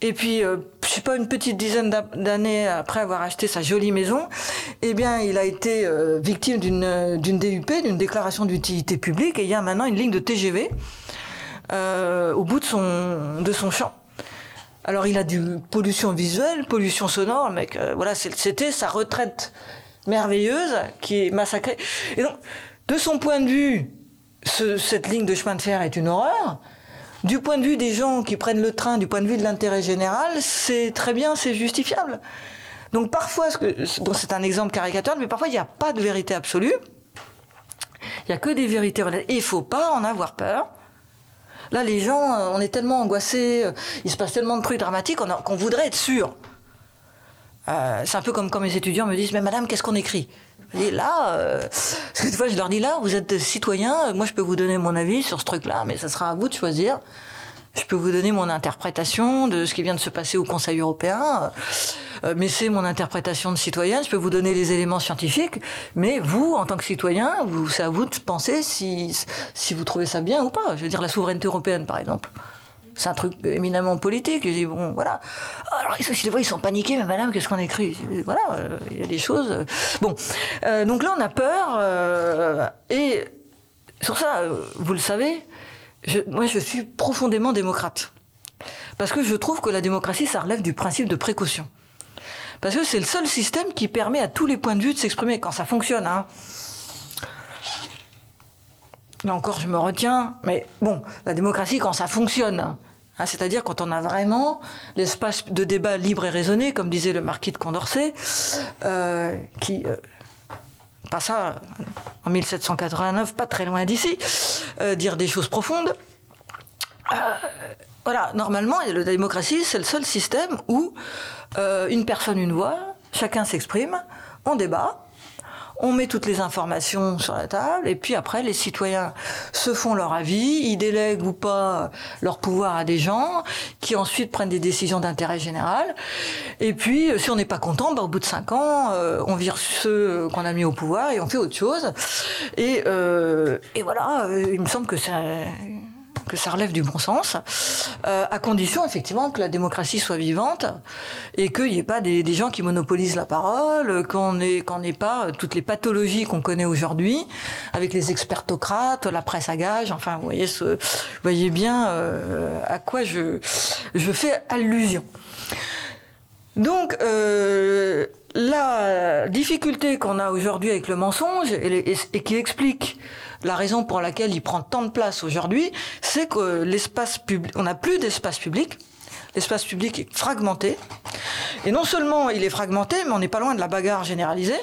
Et puis, euh, je sais pas, une petite dizaine d'années après avoir acheté sa jolie maison, eh bien, il a été euh, victime d'une DUP, d'une déclaration d'utilité publique, et il y a maintenant une ligne de TGV au bout de son de son champ. Alors il a du pollution visuelle, pollution sonore, mec. Euh, voilà, c'était sa retraite merveilleuse qui est massacrée. Et donc, de son point de vue, ce, cette ligne de chemin de fer est une horreur. Du point de vue des gens qui prennent le train, du point de vue de l'intérêt général, c'est très bien, c'est justifiable. Donc parfois, bon, c'est un exemple caricature, mais parfois il n'y a pas de vérité absolue. Il n'y a que des vérités. Et il ne faut pas en avoir peur. Là, les gens, euh, on est tellement angoissés, euh, il se passe tellement de trucs dramatiques qu'on voudrait être sûr. Euh, c'est un peu comme quand mes étudiants me disent Mais madame, qu'est-ce qu'on écrit? Et là, cette fois, je leur dis Là, vous êtes citoyen, moi je peux vous donner mon avis sur ce truc-là, mais ça sera à vous de choisir. Je peux vous donner mon interprétation de ce qui vient de se passer au Conseil européen, euh, mais c'est mon interprétation de citoyen. Je peux vous donner les éléments scientifiques, mais vous, en tant que citoyen, vous, c'est à vous de penser si, si vous trouvez ça bien ou pas. Je veux dire, la souveraineté européenne, par exemple. C'est un truc éminemment politique. Je dis, bon, voilà. Alors, ils, ils sont paniqués, mais madame, qu'est-ce qu'on écrit? Voilà, euh, il y a des choses. Bon. Euh, donc là, on a peur. Euh, et sur ça, vous le savez, moi, je suis profondément démocrate. Parce que je trouve que la démocratie, ça relève du principe de précaution. Parce que c'est le seul système qui permet à tous les points de vue de s'exprimer quand ça fonctionne. Hein. Là encore, je me retiens. Mais bon, la démocratie, quand ça fonctionne, hein, c'est-à-dire quand on a vraiment l'espace de débat libre et raisonné, comme disait le marquis de Condorcet, euh, qui euh, pas ça en 1789, pas très loin d'ici, euh, dire des choses profondes. Euh, voilà, normalement, la démocratie, c'est le seul système où euh, une personne, une voix, chacun s'exprime, on débat, on met toutes les informations sur la table, et puis après, les citoyens se font leur avis, ils délèguent ou pas leur pouvoir à des gens, qui ensuite prennent des décisions d'intérêt général. Et puis, si on n'est pas content, bah, au bout de cinq ans, euh, on vire ceux qu'on a mis au pouvoir et on fait autre chose. Et, euh, et voilà, il me semble que c'est que ça relève du bon sens, euh, à condition effectivement que la démocratie soit vivante et qu'il n'y ait pas des, gens qui monopolisent la parole, qu'on n'ait pas toutes les pathologies qu'on connaît aujourd'hui avec les expertocrates, la presse à gage, enfin vous voyez, vous voyez bien euh, à quoi je, fais allusion. Donc, euh, la difficulté qu'on a aujourd'hui avec le mensonge et qui explique la raison pour laquelle il prend tant de place aujourd'hui, c'est que l'espace public, on n'a plus d'espace public. L'espace public est fragmenté. Et non seulement il est fragmenté, mais on n'est pas loin de la bagarre généralisée,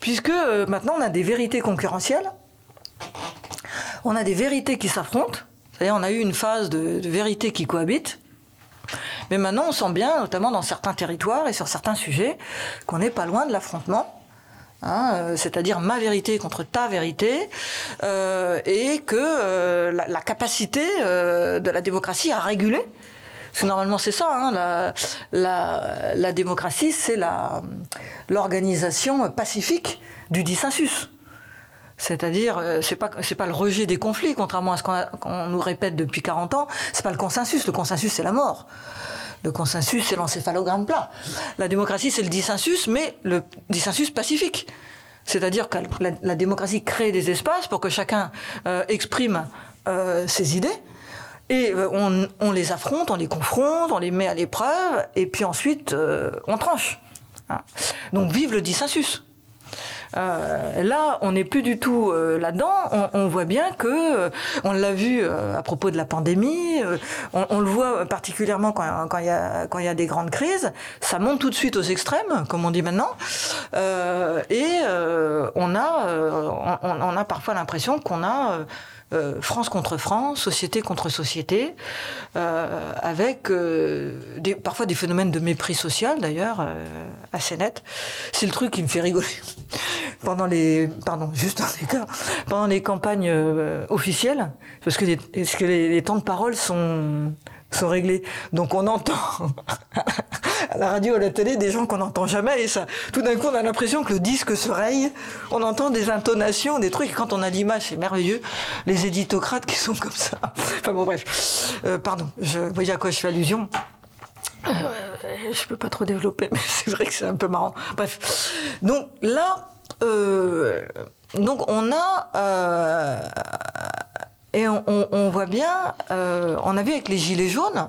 puisque euh, maintenant on a des vérités concurrentielles. On a des vérités qui s'affrontent. C'est-à-dire on a eu une phase de, de vérités qui cohabitent. Mais maintenant, on sent bien, notamment dans certains territoires et sur certains sujets, qu'on n'est pas loin de l'affrontement. Hein, c'est-à-dire ma vérité contre ta vérité, euh, et que euh, la, capacité euh, de la démocratie à réguler. Parce normalement c'est ça, hein, la, démocratie c'est l'organisation pacifique du dissensus. C'est-à-dire, c'est pas pas le rejet des conflits, contrairement à ce qu'on qu nous répète depuis 40 ans. C'est pas le consensus. Le consensus, c'est la mort. Le consensus, c'est l'encéphalogramme plat. La démocratie, c'est le dissensus, mais le dissensus pacifique. C'est-à-dire que la, démocratie crée des espaces pour que chacun euh, exprime euh, ses idées. Et euh, on, on, les affronte, on les confronte, on les met à l'épreuve, et puis ensuite, on tranche. Hein. Donc vive le dissensus. Euh, là, on n'est plus du tout euh, là-dedans. On, voit bien que, on l'a vu à propos de la pandémie, on, le voit particulièrement quand il y, a, quand y a des grandes crises, ça monte tout de suite aux extrêmes, comme on dit maintenant, et on, a, on, a parfois l'impression qu'on a euh, France contre France, société contre société, euh, avec euh, des, parfois des phénomènes de mépris social d'ailleurs assez nets. C'est le truc qui me fait rigoler. pendant les, pardon, juste un écart, pendant les campagnes officielles, parce que, les, parce que les, temps de parole sont sont réglés. Donc on entend la radio, la télé, des gens qu'on n'entend jamais. Et ça, tout d'un coup, on a l'impression que le disque se raye. On entend des intonations, des trucs. quand on a l'image, c'est merveilleux. Les éditocrates qui sont comme ça. Enfin bon, bref. Euh, pardon, je voyez à quoi je fais allusion. Euh, je peux pas trop développer, mais c'est vrai que c'est un peu marrant. Bref. Donc là, euh, donc on a euh, et on, voit bien, on a vu avec les gilets jaunes,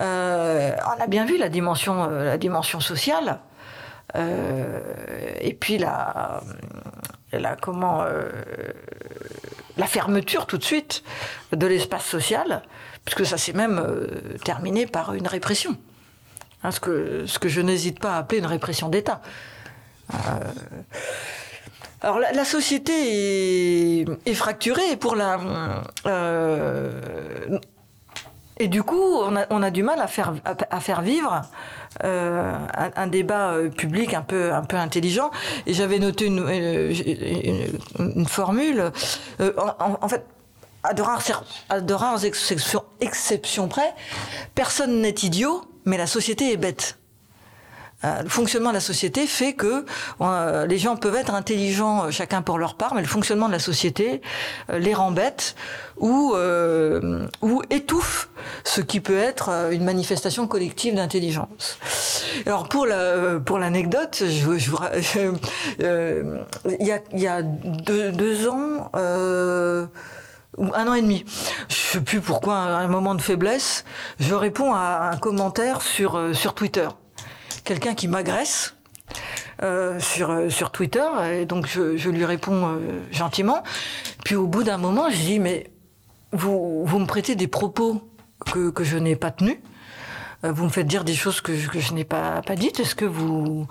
euh, on a bien vu la dimension, euh, la dimension sociale. et puis la, la comment, la fermeture tout de suite de l'espace social, puisque ça s'est même terminé par une répression. Hein, ce, que, ce que je n'hésite pas à appeler une répression d'État. Alors la, société est, fracturée pour la. Euh, et du coup, on a, du mal à faire, à, faire vivre euh, un, débat euh, public un peu, un peu intelligent. Et j'avais noté une, une, formule. en, fait, à de rares, à de rares exceptions près, personne n'est idiot, mais la société est bête. Euh, le fonctionnement de la société fait que euh, les gens peuvent être intelligents euh, chacun pour leur part, mais le fonctionnement de la société les rend bêtes ou, ou étouffe ce qui peut être une manifestation collective d'intelligence. Alors pour la pour l'anecdote, je, je, il y a il y a deux, ans. ou un an et demi. Je sais plus pourquoi, un moment de faiblesse, je réponds à un commentaire sur, sur Twitter quelqu'un qui m'agresse. Euh, sur, euh, sur Twitter, et donc je, lui réponds euh, gentiment. Puis au bout d'un moment, je dis Mais vous, vous me prêtez des propos que, que je n'ai pas tenus vous me faites dire des choses que je, que je n'ai pas, pas dites. Est-ce que vous,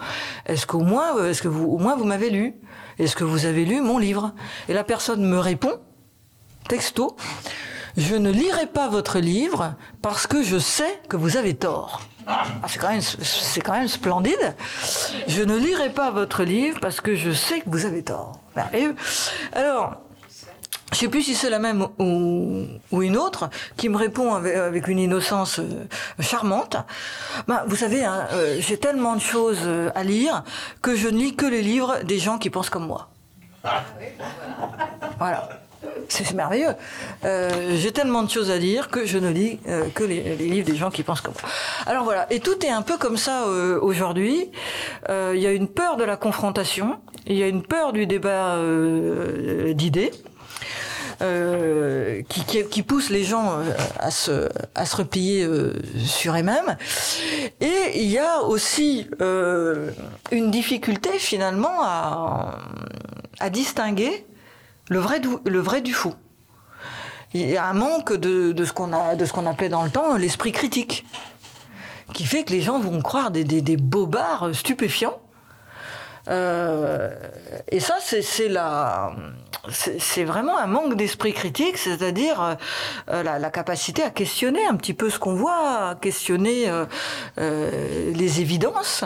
est-ce qu'au moins, est-ce que vous, au moins vous m'avez lu? Est-ce que vous avez lu mon livre? Et la personne me répond, texto, je ne lirai pas votre livre parce que je sais que vous avez tort. Ah, c'est quand même, c'est quand même splendide. Je ne lirai pas votre livre parce que je sais que vous avez tort. Alors, je sais plus si c'est la même ou, une autre qui me répond avec, une innocence euh, charmante. Ben, vous savez, hein, euh, j'ai tellement de choses euh, à lire que je ne lis que les livres des gens qui pensent comme moi. Voilà. C'est merveilleux. Euh, j'ai tellement de choses à lire que je ne lis euh, que les, livres des gens qui pensent comme moi. Alors voilà, et tout est un peu comme ça euh, aujourd'hui. Il y a une peur de la confrontation, il y a une peur du débat d'idées. qui, qui, pousse les gens à se, à se replier sur eux-mêmes. Et il y a aussi une difficulté finalement à, à distinguer le vrai du, le vrai du fou. Il y a un manque de, de ce qu'on appelait dans le temps l'esprit critique, qui fait que les gens vont croire des, des, bobards stupéfiants. Euh, et ça, c'est la c'est vraiment un manque d'esprit critique, c'est-à-dire euh, la, capacité à questionner un petit peu ce qu'on voit, à questionner euh, les évidences.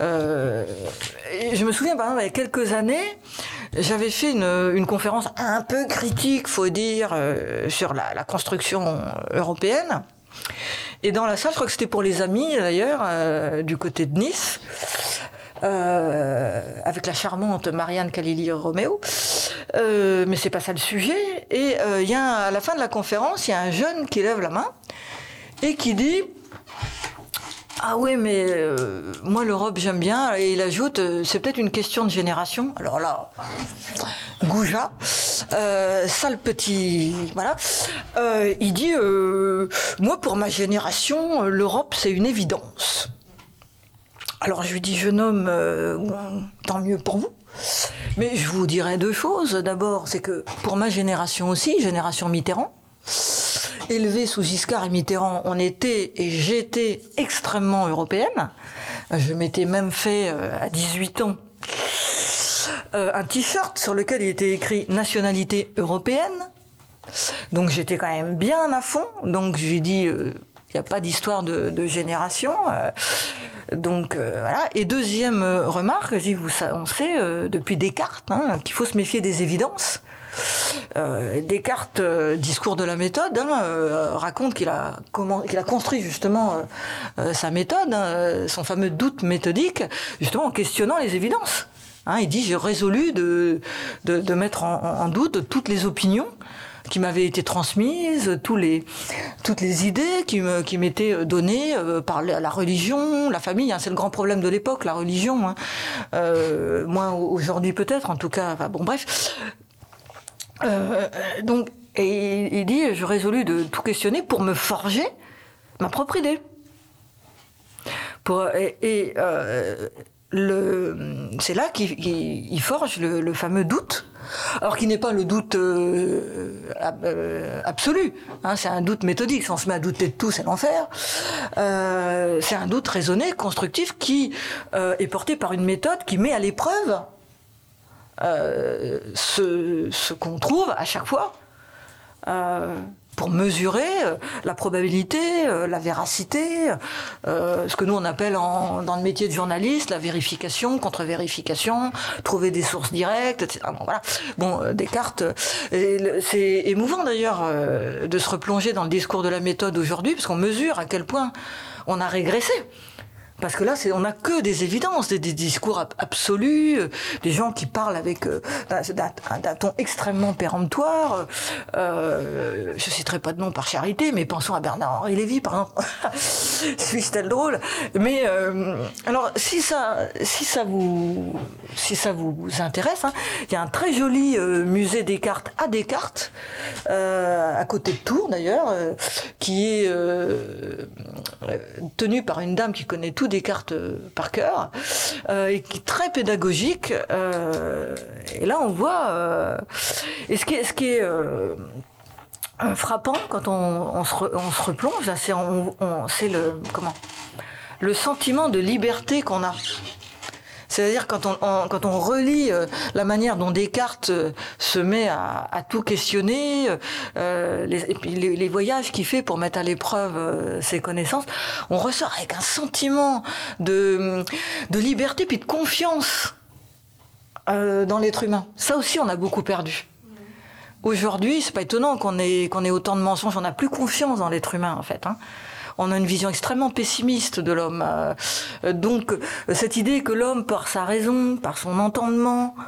Je me souviens, par exemple, il y a quelques années, j'avais fait une, conférence un peu critique, faut dire, euh, sur la, construction européenne. Et dans la salle, je crois que c'était pour les amis d'ailleurs, du côté de Nice. Euh, avec la charmante Marianne Calili Roméo. Euh, mais c'est pas ça le sujet. Et euh, il à la fin de la conférence, il y a un jeune qui lève la main et qui dit ah oui, mais euh, moi l'Europe j'aime bien. Et il ajoute, c'est peut-être une question de génération. Alors là, Gouja, euh, sale petit, voilà. il dit, moi pour ma génération, l'Europe c'est une évidence. Alors je lui dis, jeune homme, euh, tant mieux pour vous. Mais je vous dirais deux choses. D'abord, c'est que pour ma génération aussi, génération Mitterrand, élevée sous Giscard et Mitterrand, on était et j'étais extrêmement européenne. Je m'étais même fait euh, à 18 ans euh, un t-shirt sur lequel il était écrit nationalité européenne. Donc j'étais quand même bien à fond. Donc je lui dis, il n'y a pas d'histoire de, génération. Donc euh, voilà. Et deuxième euh, remarque, vous, on sait euh, depuis Descartes hein, qu'il faut se méfier des évidences. Descartes, discours de la méthode, hein, raconte qu'il a, qu'il a construit justement sa méthode, hein, son fameux doute méthodique, justement en questionnant les évidences. il dit j'ai résolu de, mettre en, doute toutes les opinions qui m'avaient été transmises, toutes les idées qui, m'étaient données euh, par la religion, la famille. Hein, c'est le grand problème de l'époque, la religion. Hein. Euh, moins aujourd'hui peut-être, en tout cas. Bon, bref. Euh, donc, il dit, je résolus de tout questionner pour me forger ma propre idée. Pour, et, euh, c'est là qu'il forge le, fameux doute. Alors qu'il n'est pas le doute euh, absolu, hein, c'est un doute méthodique. Si on se met à douter de tout, c'est l'enfer. C'est un doute raisonné, constructif, qui est porté par une méthode qui met à l'épreuve ce, ce qu'on trouve à chaque fois pour mesurer euh, la probabilité, euh, la véracité, euh, ce que nous on appelle dans le métier de journaliste la vérification, contre-vérification, trouver des sources directes, etc. Bon, voilà. Bon, Descartes, c'est émouvant d'ailleurs de se replonger dans le discours de la méthode aujourd'hui, parce qu'on mesure à quel point on a régressé. Parce que là, on n'a que des évidences, des, discours absolus, euh, des gens qui parlent avec euh, d'un ton extrêmement péremptoire. Euh, je citerai pas de nom par charité, mais pensons à Bernard-Henri Lévy, par exemple. Suis-je tel drôle Mais euh, alors, si ça, vous, intéresse, hein, il y a un très joli musée Descartes à Descartes, à côté de Tours d'ailleurs, qui est tenu par une dame qui connaît tout des cartes euh, par cœur, euh, et qui est très pédagogique. Euh, et là, on voit. et ce qui est, ce qui est frappant quand on, se, replonge, c'est le comment? Le sentiment de liberté qu'on a. C'est-à-dire quand on, relit euh, la manière dont Descartes euh, se met à, tout questionner, euh, les, voyages qu'il fait pour mettre à l'épreuve ses connaissances, on ressort avec un sentiment de, liberté puis de confiance dans l'être humain. Ça aussi, on a beaucoup perdu. Aujourd'hui, c'est pas étonnant qu'on ait, qu'on ait autant de mensonges. On n'a plus confiance dans l'être humain, en fait. Hein on a une vision extrêmement pessimiste de l'homme. Euh, donc cette idée que l'homme, par sa raison, par son entendement, euh,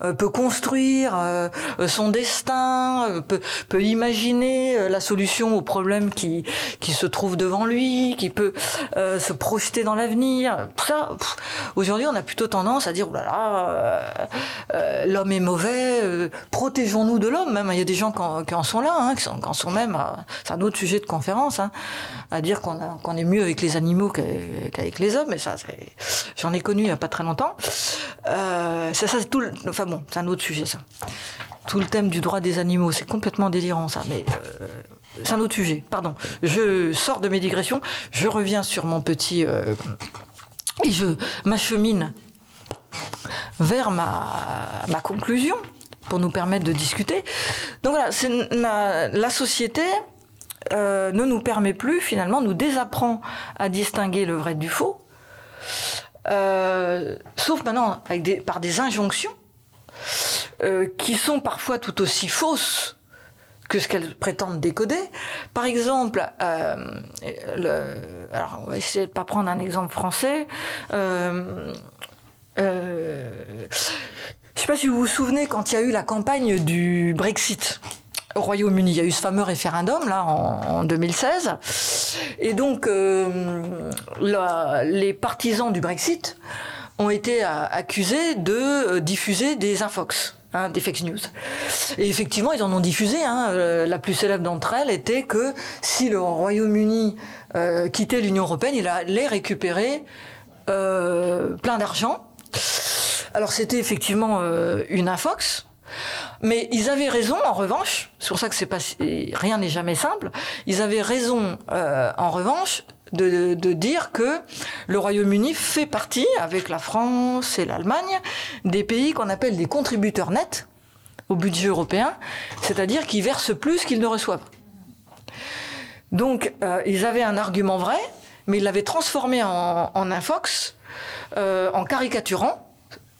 peut construire euh, son destin, euh, peut, imaginer la solution aux problèmes qui, qui se trouvent devant lui, qui peut se projeter dans l'avenir. Ça, aujourd'hui, on a plutôt tendance à dire, oh l'homme est mauvais, protégeons-nous de l'homme. Même il y a des gens qui en, sont là, hein, qui, sont, sont même, c'est un autre sujet de conférence, hein, à dire qu'on est mieux avec les animaux qu'avec les hommes. Mais ça, j'en ai connu il n'y a pas très longtemps. ça, ça tout. Enfin, bon, c'est un autre sujet, ça. Tout le thème du droit des animaux, c'est complètement délirant, ça, mais euh, c'est un autre sujet. Pardon. Je sors de mes digressions, je reviens sur mon petit. Euh, et je m'achemine vers ma, conclusion pour nous permettre de discuter. Donc voilà, la, société euh, ne nous permet plus, finalement, nous désapprend à distinguer le vrai du faux, sauf maintenant par des injonctions euh, qui sont parfois tout aussi fausses que ce qu'elles prétendent décoder. Par exemple, euh, alors on va essayer de pas prendre un exemple français. Euh, je sais pas si vous vous souvenez quand il y a eu la campagne du Brexit au Royaume-Uni. Il y a eu ce fameux référendum là en, 2016, et donc les partisans du Brexit ont été accusés de diffuser des infox. Hein, des fake news. Et effectivement, ils en ont diffusé. Hein. Euh, la plus célèbre d'entre elles était que si le Royaume-Uni euh, quittait l'Union européenne, il allait récupérer plein d'argent. Alors c'était effectivement une infox, mais ils avaient raison, en revanche, c'est pour ça que pas, rien n'est jamais simple, ils avaient raison, en revanche, de, dire que le Royaume-Uni fait partie, avec la France et l'Allemagne, des pays qu'on appelle des contributeurs nets au budget européen, c'est-à-dire qui versent plus qu'ils ne reçoivent. Donc, euh, ils avaient un argument vrai, mais ils l'avaient transformé en, en infox, euh, en caricaturant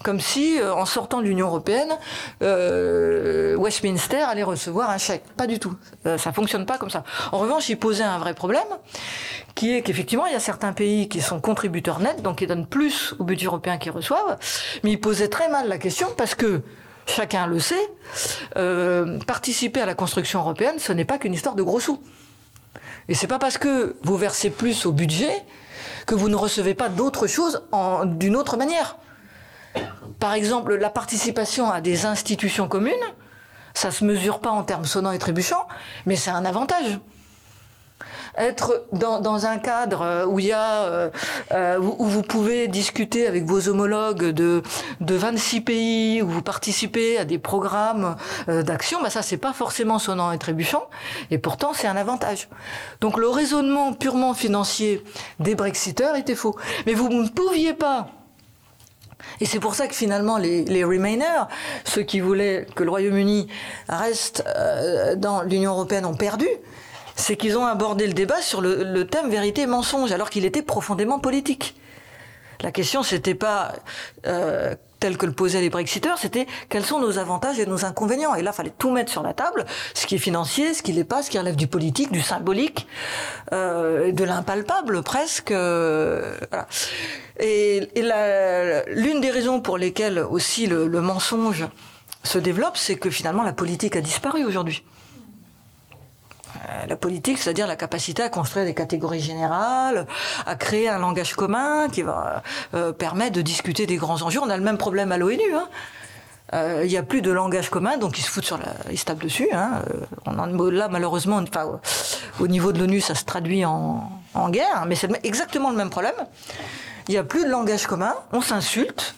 comme si, euh, en sortant de l'Union européenne, euh, Westminster allait recevoir un chèque. Pas du tout. Euh, ça fonctionne pas comme ça. En revanche, il posait un vrai problème, qui est qu'effectivement, il y a certains pays qui sont contributeurs nets, donc qui donnent plus au budget européen qu'ils reçoivent, mais il posait très mal la question parce que chacun le sait, participer à la construction européenne, ce n'est pas qu'une histoire de gros sous. Et c'est pas parce que vous versez plus au budget que vous ne recevez pas d'autres choses d'une autre manière. Par exemple, la participation à des institutions communes, ça se mesure pas en termes sonnants et trébuchants, mais c'est un avantage. Être dans, un cadre où il y a euh, euh, où, vous pouvez discuter avec vos homologues de de 26 pays où vous participez à des programmes euh, d'action bah ça c'est pas forcément sonnant et trébuchant et pourtant c'est un avantage. Donc le raisonnement purement financier des brexiteurs était faux. Mais vous ne pouviez pas et c'est pour ça que finalement les, les Remainers, ceux qui voulaient que le Royaume-Uni reste euh, dans l'Union européenne, ont perdu. C'est qu'ils ont abordé le débat sur le, le thème vérité et mensonge, alors qu'il était profondément politique. La question, c'était pas euh, tel que le posaient les Brexiteurs, c'était quels sont nos avantages et nos inconvénients. Et là, il fallait tout mettre sur la table, ce qui est financier, ce qui l'est pas, ce qui relève du politique, du symbolique, euh, de l'impalpable presque. Euh, voilà. Et, l'une des raisons pour lesquelles aussi le, le mensonge se développe, c'est que finalement la politique a disparu aujourd'hui. Euh, la politique, c'est-à-dire la capacité à construire des catégories générales, à créer un langage commun qui va euh, permettre de discuter des grands enjeux. On a le même problème à l'ONU. Hein. Euh, il n'y a plus de langage commun, donc ils se foutent sur ils tapent dessus. Hein. On en, là, malheureusement, au niveau de l'ONU, ça se traduit en, en guerre, mais c'est exactement le même problème. Il n'y a plus de langage commun, on s'insulte,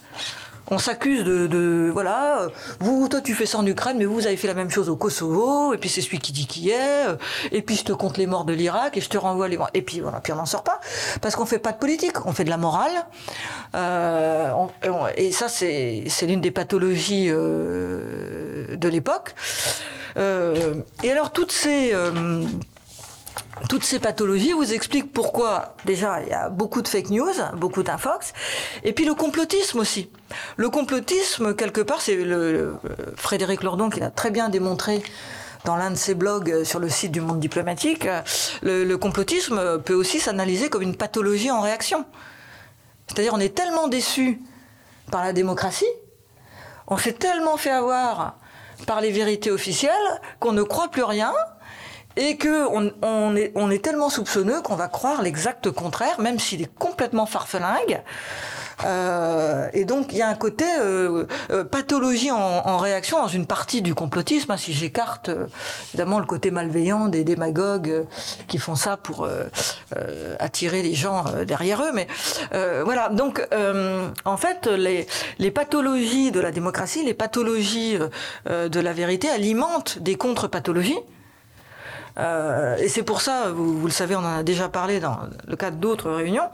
on s'accuse de, voilà, vous, toi tu fais ça en Ukraine, mais vous avez fait la même chose au Kosovo, et puis c'est celui qui dit qui est, et puis je te compte les morts de l'Irak, et je te renvoie les. Et puis voilà, puis on n'en sort pas, parce qu'on fait pas de politique, on fait de la morale, euh, et ça c'est l'une des pathologies euh, de l'époque. Euh, et alors toutes ces toutes ces pathologies vous expliquent pourquoi, déjà, il y a beaucoup de fake news, beaucoup d'infox, et puis le complotisme aussi. Le complotisme, quelque part, c'est le, Frédéric Lordon qui l'a très bien démontré dans l'un de ses blogs sur le site du Monde diplomatique, le, le complotisme peut aussi s'analyser comme une pathologie en réaction. C'est-à-dire, on est tellement déçu par la démocratie, on s'est tellement fait avoir par les vérités officielles qu'on ne croit plus rien, et que on, est, on est tellement soupçonneux qu'on va croire l'exact contraire, même s'il est complètement farfelingue. Euh, et donc il y a un côté euh, euh, pathologie en, réaction dans une partie du complotisme. Hein, si j'écarte évidemment le côté malveillant des démagogues qui font ça pour attirer les gens derrière eux, mais voilà. Donc en fait, les, les pathologies de la démocratie, les pathologies de la vérité alimentent des contre-pathologies. Euh, et c'est pour ça, vous, le savez, on en a déjà parlé dans le cadre d'autres réunions,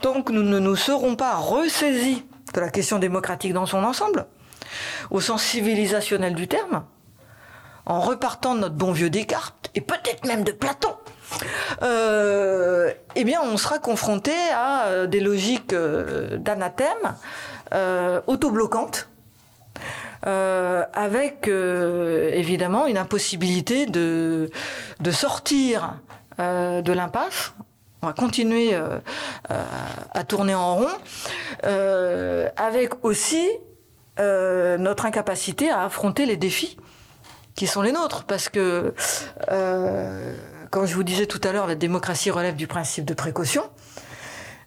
tant que nous ne nous serons pas ressaisis de la question démocratique dans son ensemble, au sens civilisationnel du terme, en repartant de notre bon vieux Descartes, et peut-être même de Platon, euh, eh bien, on sera confronté à euh, des logiques d'anathème autobloquantes euh, avec euh, évidemment une impossibilité de, sortir euh, de l'impasse. On va continuer à tourner en rond, avec aussi notre incapacité à affronter les défis qui sont les nôtres, parce que, comme je vous disais tout à l'heure, la démocratie relève du principe de précaution.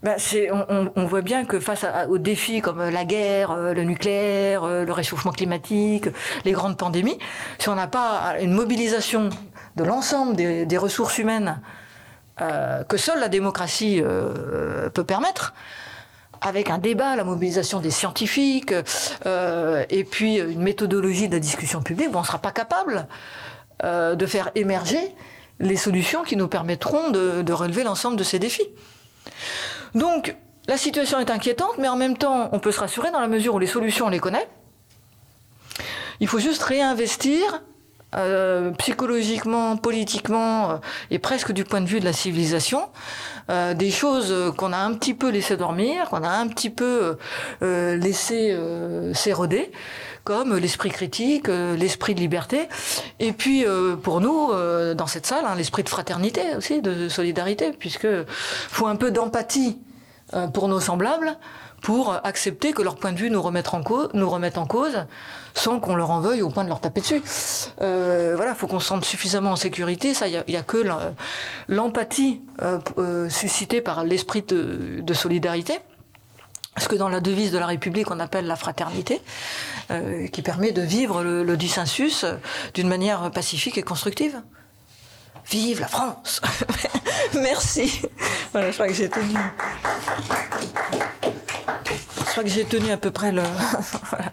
Ben, on, on, voit bien que face à, aux défis comme la guerre, euh, le nucléaire, euh, le réchauffement climatique, les grandes pandémies, si on n'a pas une mobilisation de l'ensemble des, des, ressources humaines que seule la démocratie peut permettre, avec un débat, la mobilisation des scientifiques, et puis une méthodologie de la discussion publique, on ne sera pas capable de faire émerger les solutions qui nous permettront de relever l'ensemble de ces défis. Donc, la situation est inquiétante, mais en même temps, on peut se rassurer dans la mesure où les solutions, on les connaît. Il faut juste réinvestir euh, psychologiquement, politiquement euh, et presque du point de vue de la civilisation, euh, des choses qu'on a un petit peu laissé dormir, qu'on a un petit peu laissé s'éroder, comme l'esprit critique, l'esprit de liberté, et puis pour nous, dans cette salle, hein, l'esprit de fraternité aussi, de solidarité, puisque faut un peu d'empathie pour nos semblables, pour accepter que leur point de vue nous remette en cause, sans qu'on leur en veuille au point de leur taper dessus. Euh, voilà, faut qu'on se sente suffisamment en sécurité. Ça, il n'y a, que l'empathie euh, euh, suscitée par l'esprit de, solidarité. Ce que dans la devise de la République, on appelle la fraternité, euh, qui permet de vivre le, dissensus d'une manière pacifique et constructive. Vive la France Merci. Je crois que j'ai tenu. Je crois que j'ai tenu à peu près le. voilà.